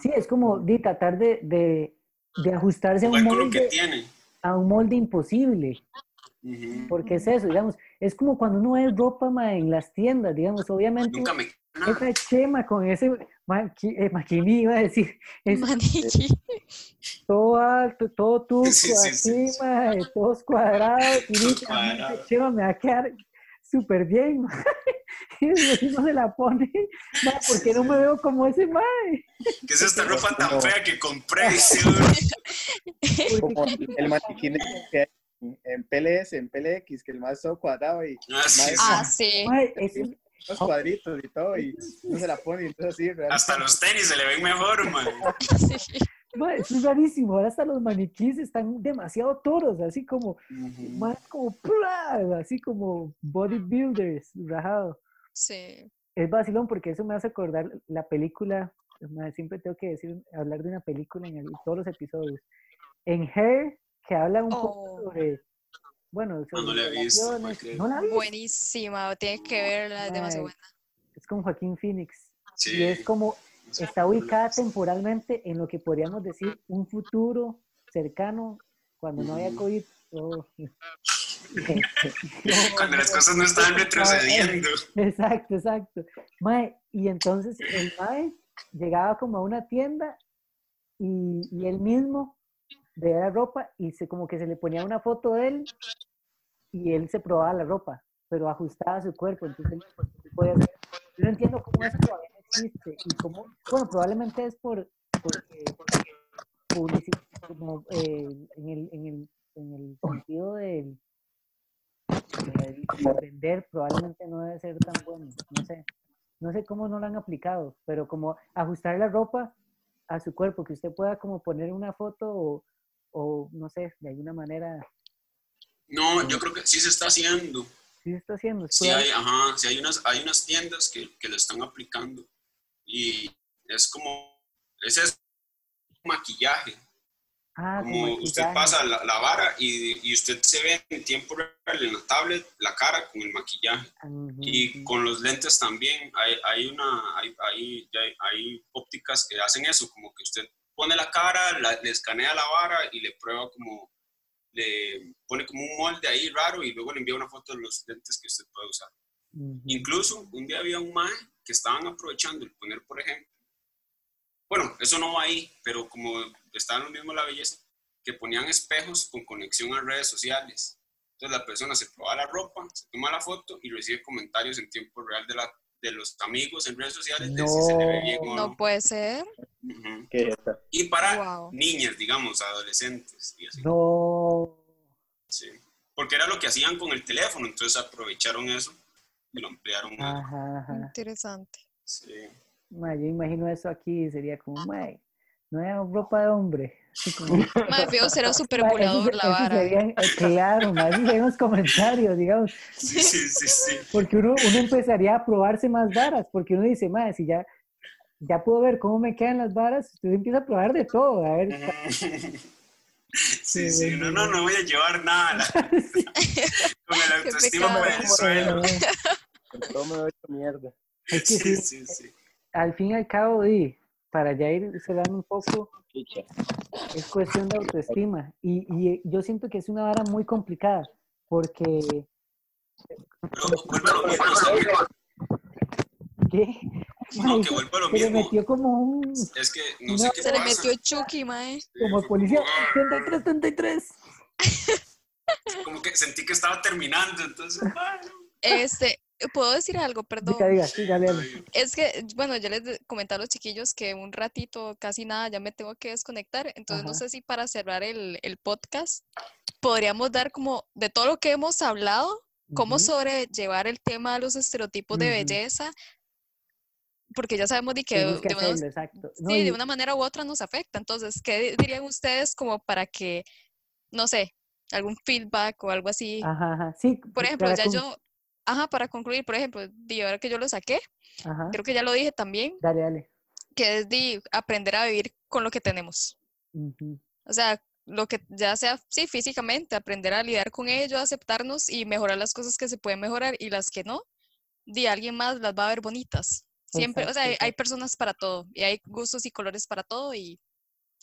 Sí, es como de tratar de, de, de ajustarse a un molde, que tiene a un molde imposible. Porque es eso, digamos, es como cuando uno ve ropa en las tiendas, digamos, obviamente. Nunca me... Esa chema con ese eh, maquini, iba a decir. Es, todo alto, todo tuco, sí, así, todos cuadrados. Y chema me va a quedar súper bien, y no se la pone, ¿por qué no me veo como ese mae? ¿Qué es esta ropa tan fea que compré? como el maniquí que hay en PLS, en PLX, que el más todo cuadrado y ah, sí, ah, sí. los cuadritos y todo y no se la pone y entonces así hasta los tenis se le ven mejor man. sí es rarísimo. Ahora hasta los maniquíes están demasiado toros, así como, más como, así como bodybuilders, rajado. Sí. Es vacilón porque eso me hace acordar la película, siempre tengo que decir, hablar de una película en todos los episodios. En Hair, que habla un poco oh. sobre, bueno, sobre no, la he visto, ¿No la Buenísima, tienes que verla, es demasiado buena. Es con Joaquín Phoenix. Sí. Y es como está ubicada temporalmente en lo que podríamos decir un futuro cercano cuando no había COVID. cuando las cosas no estaban retrocediendo. Exacto, exacto. y entonces el Mae llegaba como a una tienda y, y él mismo veía la ropa y se, como que se le ponía una foto de él y él se probaba la ropa, pero ajustaba su cuerpo. Entonces, yo no entiendo cómo eso todavía y cómo, bueno, probablemente es por, porque, como, eh, en, el, en, el, en el sentido del, vender probablemente no debe ser tan bueno, no sé. No sé cómo no lo han aplicado, pero como ajustar la ropa a su cuerpo, que usted pueda como poner una foto o, o no sé, de alguna manera. No, yo creo que sí se está haciendo. Sí se está haciendo. Sí hay, ajá, sí hay unas, hay unas tiendas que, que lo están aplicando y es como, ese es maquillaje. Ah, como usted pasa la, la vara y, y, usted se ve en tiempo real en la tablet la cara con el maquillaje. Y con los lentes también hay, hay una, hay, hay, hay, ópticas que hacen eso, como que usted pone la cara, le escanea la vara y le prueba como, le pone como un molde ahí raro y luego le envía una foto de los lentes que usted puede usar. Incluso un día había un mae que estaban aprovechando el poner, por ejemplo, bueno, eso no va ahí, pero como está en lo mismo la belleza, que ponían espejos con conexión a redes sociales. Entonces la persona se prueba la ropa, se toma la foto y recibe comentarios en tiempo real de, la, de los amigos en redes sociales no. de si se le ve bien o no. No puede ser. Y para niñas, digamos, adolescentes. Y así. No. Sí. Porque era lo que hacían con el teléfono, entonces aprovecharon eso y lo ampliaron. Ajá, ajá. Interesante. Sí. Ma, yo imagino eso aquí, sería como, mae, no hay ropa de hombre. Más feo será súper volador la vara. Serían, eh, claro, más serían los comentarios, digamos. Sí, sí, sí, sí. Porque uno, uno empezaría a probarse más varas, porque uno dice, madre, si ya, ya puedo ver cómo me quedan las varas, usted empieza a probar de todo, a ver. Sí, sí, no, no, no voy a llevar nada. Con el autoestima por el suelo. Con todo me doy mierda. Es que Sí, sí, sí. al fin y al cabo, y para ya ir cerrando un poco, es cuestión de autoestima. Y, y yo siento que es una vara muy complicada, porque... ¿Qué? No, que vuelve a lo Se le mismo. metió como un... Es que no sé qué Se le metió Chucky, mae. Como policía. 33, 33. Como que sentí que estaba terminando, entonces... Este, ¿puedo decir algo? Perdón. Diga, diga, sí, dale, dale. Es que, bueno, yo les comenté a los chiquillos que un ratito, casi nada, ya me tengo que desconectar. Entonces, no sé si para cerrar el, el podcast podríamos dar como de todo lo que hemos hablado, cómo Ujú. sobrellevar el tema de los estereotipos de belleza, porque ya sabemos de que, de, unos- hacerlo, exacto. No, sí, y- de una manera u otra nos afecta. Entonces, ¿qué di- dirían ustedes como para que, no sé, algún feedback o algo así? Ajá, ajá. Sí, Por ejemplo, ya con- yo, ajá, para concluir, por ejemplo, di, ahora que yo lo saqué, Ajá. creo que ya lo dije también, Dale, dale. que es de aprender a vivir con lo que tenemos. Ujú. O sea, lo que ya sea, sí, físicamente, aprender a lidiar con ello, aceptarnos y mejorar las cosas que se pueden mejorar y las que no, de alguien más las va a ver bonitas. Siempre, o sea, Exacto, hay, hay exacto. personas para todo y hay gustos y colores para todo y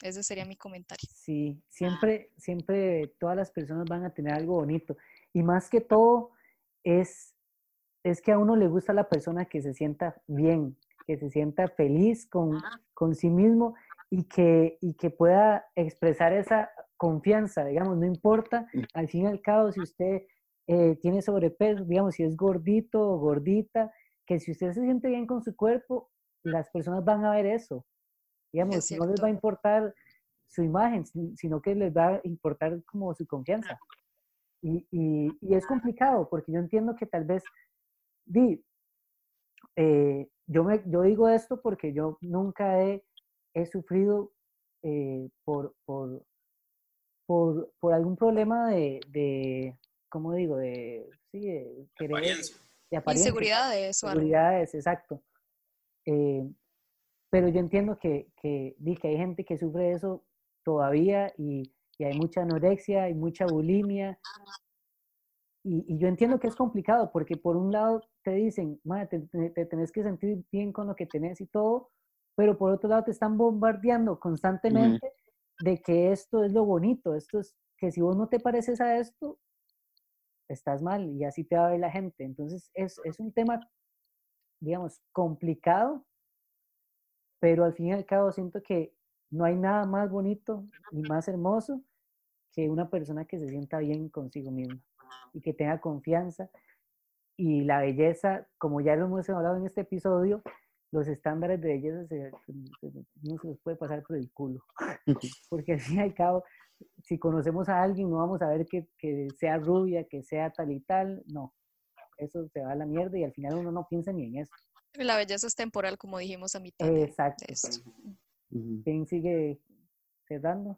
ese sería mi comentario. Sí, siempre, siempre todas las personas van a tener algo bonito. Y más que todo es, es que a uno le gusta la persona que se sienta bien, que se sienta feliz con, con sí mismo y que, y que pueda expresar esa confianza, digamos, no importa, al fin y al cabo, si usted eh, tiene sobrepeso, digamos, si es gordito o gordita, que si usted se siente bien con su cuerpo, las personas van a ver eso. Digamos, no les va a importar su imagen, si- sino que les va a importar como su confianza. Y, y, y es complicado, porque yo entiendo que tal vez, di, eh, yo, me, yo digo esto porque yo nunca he, he sufrido eh, por, por, por, por algún problema de, de, ¿cómo digo? De, sí, de querer, Apariencia. de apariencia. Inseguridades o algo. Seguridades, exacto. Eh, pero yo entiendo que, que, di, que hay gente que sufre eso todavía y, y hay mucha anorexia, hay mucha bulimia. Y, y yo entiendo que es complicado porque por un lado te dicen, "Ma, te, te- te tenés que sentir bien con lo que tenés y todo, pero por otro lado te están bombardeando constantemente de que esto es lo bonito, esto es que si vos no te pareces a esto, estás mal y así te va a ver la gente. Entonces es, es un tema, digamos, complicado, pero al fin y al cabo siento que no hay nada más bonito y más hermoso que una persona que se sienta bien consigo misma y que tenga confianza. Y la belleza, como ya lo hemos hablado en este episodio, los estándares de belleza se, no se los puede pasar por el culo. Porque al fin y al cabo, si conocemos a alguien, no vamos a ver que, que, sea rubia, que sea tal y tal, no. Eso se va a la mierda y al final uno no piensa ni en eso. La belleza es temporal, como dijimos a mitad. Exacto. ¿Quién sigue cerrando?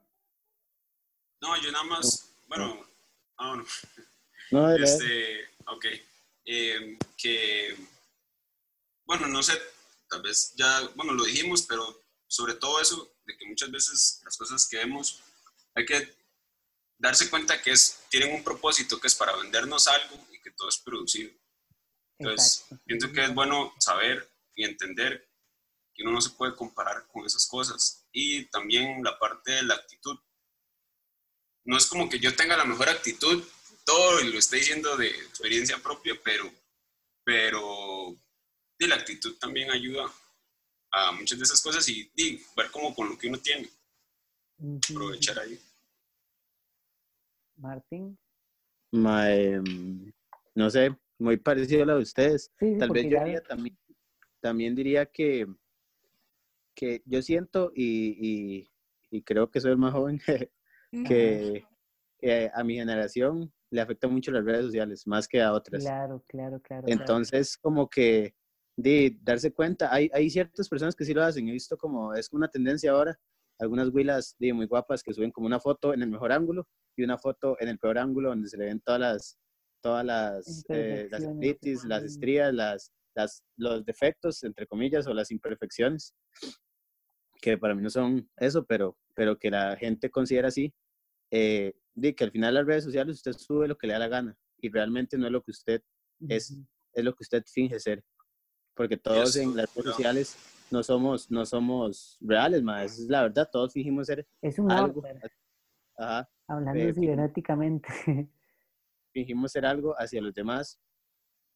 No, yo nada más, bueno, ah, no. No este, ok. Eh, que, bueno, no sé, tal vez ya, bueno, lo dijimos, pero sobre todo eso, de que muchas veces las cosas que vemos, hay que darse cuenta que es, tienen un propósito que es para vendernos algo y que todo es producido. Entonces, pienso que es bueno saber y entender que uno no se puede comparar con esas cosas. Y también la parte de la actitud. No es como que yo tenga la mejor actitud, todo y lo estoy diciendo de experiencia propia, pero, pero y la actitud también ayuda a muchas de esas cosas y, ver cómo con lo que uno tiene. Aprovechar ahí. Martín. Em, no sé, muy parecido a lo de ustedes. Tal vez yo diría también, también diría que, que yo siento y, y, creo que soy el más joven que, a mi generación le afecta mucho las redes sociales, más que a otras. Claro, claro, claro. Entonces, como que de darse cuenta, hay, hay ciertas personas que sí lo hacen, he visto como es una tendencia ahora, algunas huilas de muy guapas que suben como una foto en el mejor ángulo y una foto en el peor ángulo donde se le ven todas las todas las eh, las, las estrías, las, las, los defectos, entre comillas, o las imperfecciones, que para mí no son eso, pero, pero que la gente considera así, eh, de que al final las redes sociales usted sube lo que le da la gana y realmente no es lo que usted es, es lo que usted finge ser. Porque todos en las redes sociales no somos, no somos reales, más es la verdad, todos fingimos ser es un algo. Ajá, Hablando cibernéticamente. Fingimos ser algo hacia los demás.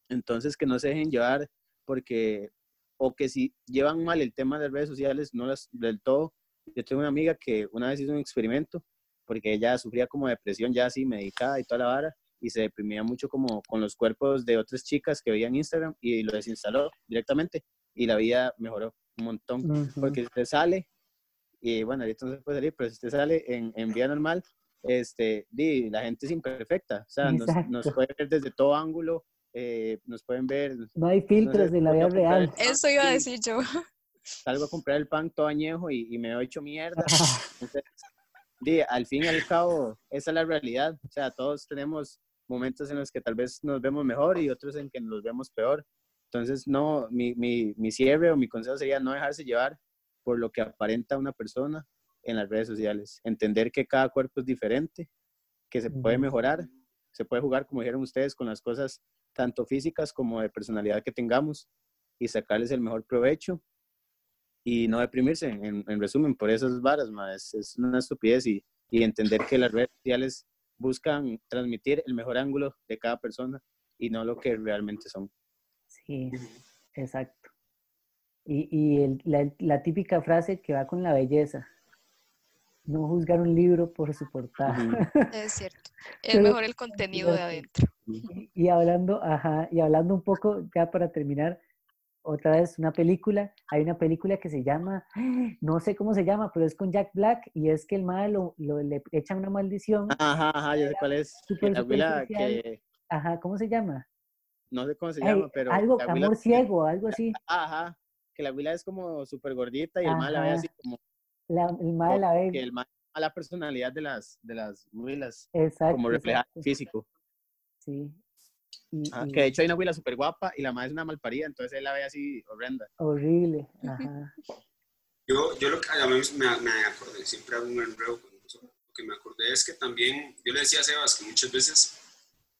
Entonces que no se dejen llevar porque, o que si llevan mal el tema de redes sociales, no las del todo. Yo tengo una amiga que una vez hizo un experimento porque ella sufría como depresión ya así medicada y toda la vara y se deprimía mucho como con los cuerpos de otras chicas que veían Instagram y lo desinstaló directamente y la vida mejoró un montón. Porque usted sale, y bueno, ahorita no se puede salir, pero si usted sale en, en vía normal, este, di, la gente es imperfecta, o sea, nos, nos puede ver desde todo ángulo, eh, nos pueden ver. No hay filtros en la vida real. Eso iba a decir yo. Salgo a comprar el pan todo añejo y, y me he hecho mierda. Entonces, di, al fin y al cabo, esa es la realidad. O sea, todos tenemos momentos en los que tal vez nos vemos mejor y otros en que nos vemos peor. Entonces, no, mi, mi, mi cierre o mi consejo sería no dejarse llevar por lo que aparenta una persona en las redes sociales. Entender que cada cuerpo es diferente, que se puede mejorar, se puede jugar, como dijeron ustedes, con las cosas tanto físicas como de personalidad que tengamos y sacarles el mejor provecho y no deprimirse, en, en resumen, por esas varas, es, es, una estupidez y, y entender que las redes sociales buscan transmitir el mejor ángulo de cada persona y no lo que realmente son. Sí, exacto. Y, y la, la, típica frase que va con la belleza. No juzgar un libro por su portada. Es cierto. Es mejor el contenido de adentro. Y, y, hablando, ajá, y hablando un poco, ya para terminar, otra vez una película, hay una película que se llama, no sé cómo se llama, pero es con Jack Black y es que el mal lo, le echan una maldición. Ajá, ajá, yo sé cuál es. Super, super que... Ajá, ¿cómo se llama? No sé cómo se llama, pero... Algo, amor ciego, algo así. Ajá, que la abuela es como súper gordita y el mal la ve así como... La, el mal la ve... Que el mal a la personalidad de las, de las Exacto. Como refleja físico. Sí, Ah, que de hecho hay una abuela súper guapa y la madre es una malparida, entonces él la ve así horrenda. Horrible. Ajá. Yo, yo lo que a mí me, me acordé, siempre hago un enredo con eso. Lo que me acordé es que también, yo le decía a Sebas que muchas veces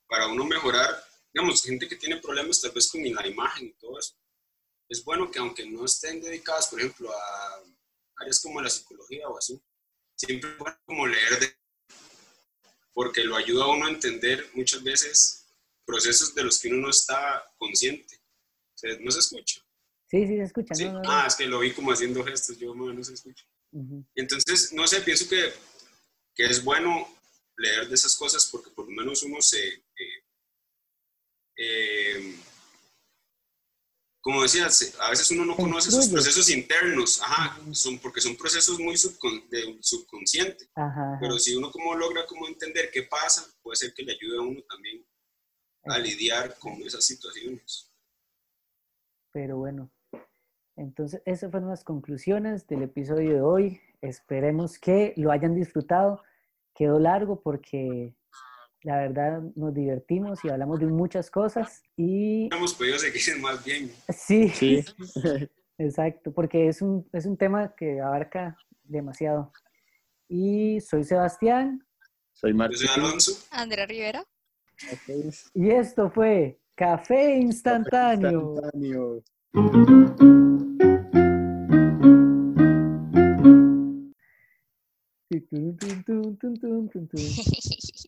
para uno mejorar, digamos, gente que tiene problemas tal vez con la imagen y todo eso, es bueno que aunque no estén dedicadas, por ejemplo, a áreas como la psicología o así, siempre es bueno como leer de porque lo ayuda a uno a entender muchas veces procesos de los que uno no está consciente. ¿No se escucha? Sí, sí, se escucha. Ah, es que lo vi como haciendo gestos, yo no se escucha. Entonces, no sé, pienso que, que, es bueno leer de esas cosas porque por lo menos uno se... Eh, eh, como decías, a veces uno no conoce esos procesos internos, ajá, son, porque son procesos muy de subconsciente. Pero si uno como logra como entender qué pasa, puede ser que le ayude a uno también a lidiar con esas situaciones. Pero bueno, entonces esas fueron las conclusiones del episodio de hoy. Esperemos que lo hayan disfrutado. Quedó largo porque la verdad nos divertimos y hablamos de muchas cosas y... Hemos podido seguir más bien. Sí, sí. exacto, porque es un, es un tema que abarca demasiado. Y soy Sebastián. Soy Martín. soy Alonso. Andrea Rivera. Y esto fue Café Instantáneo. Café instantáneo.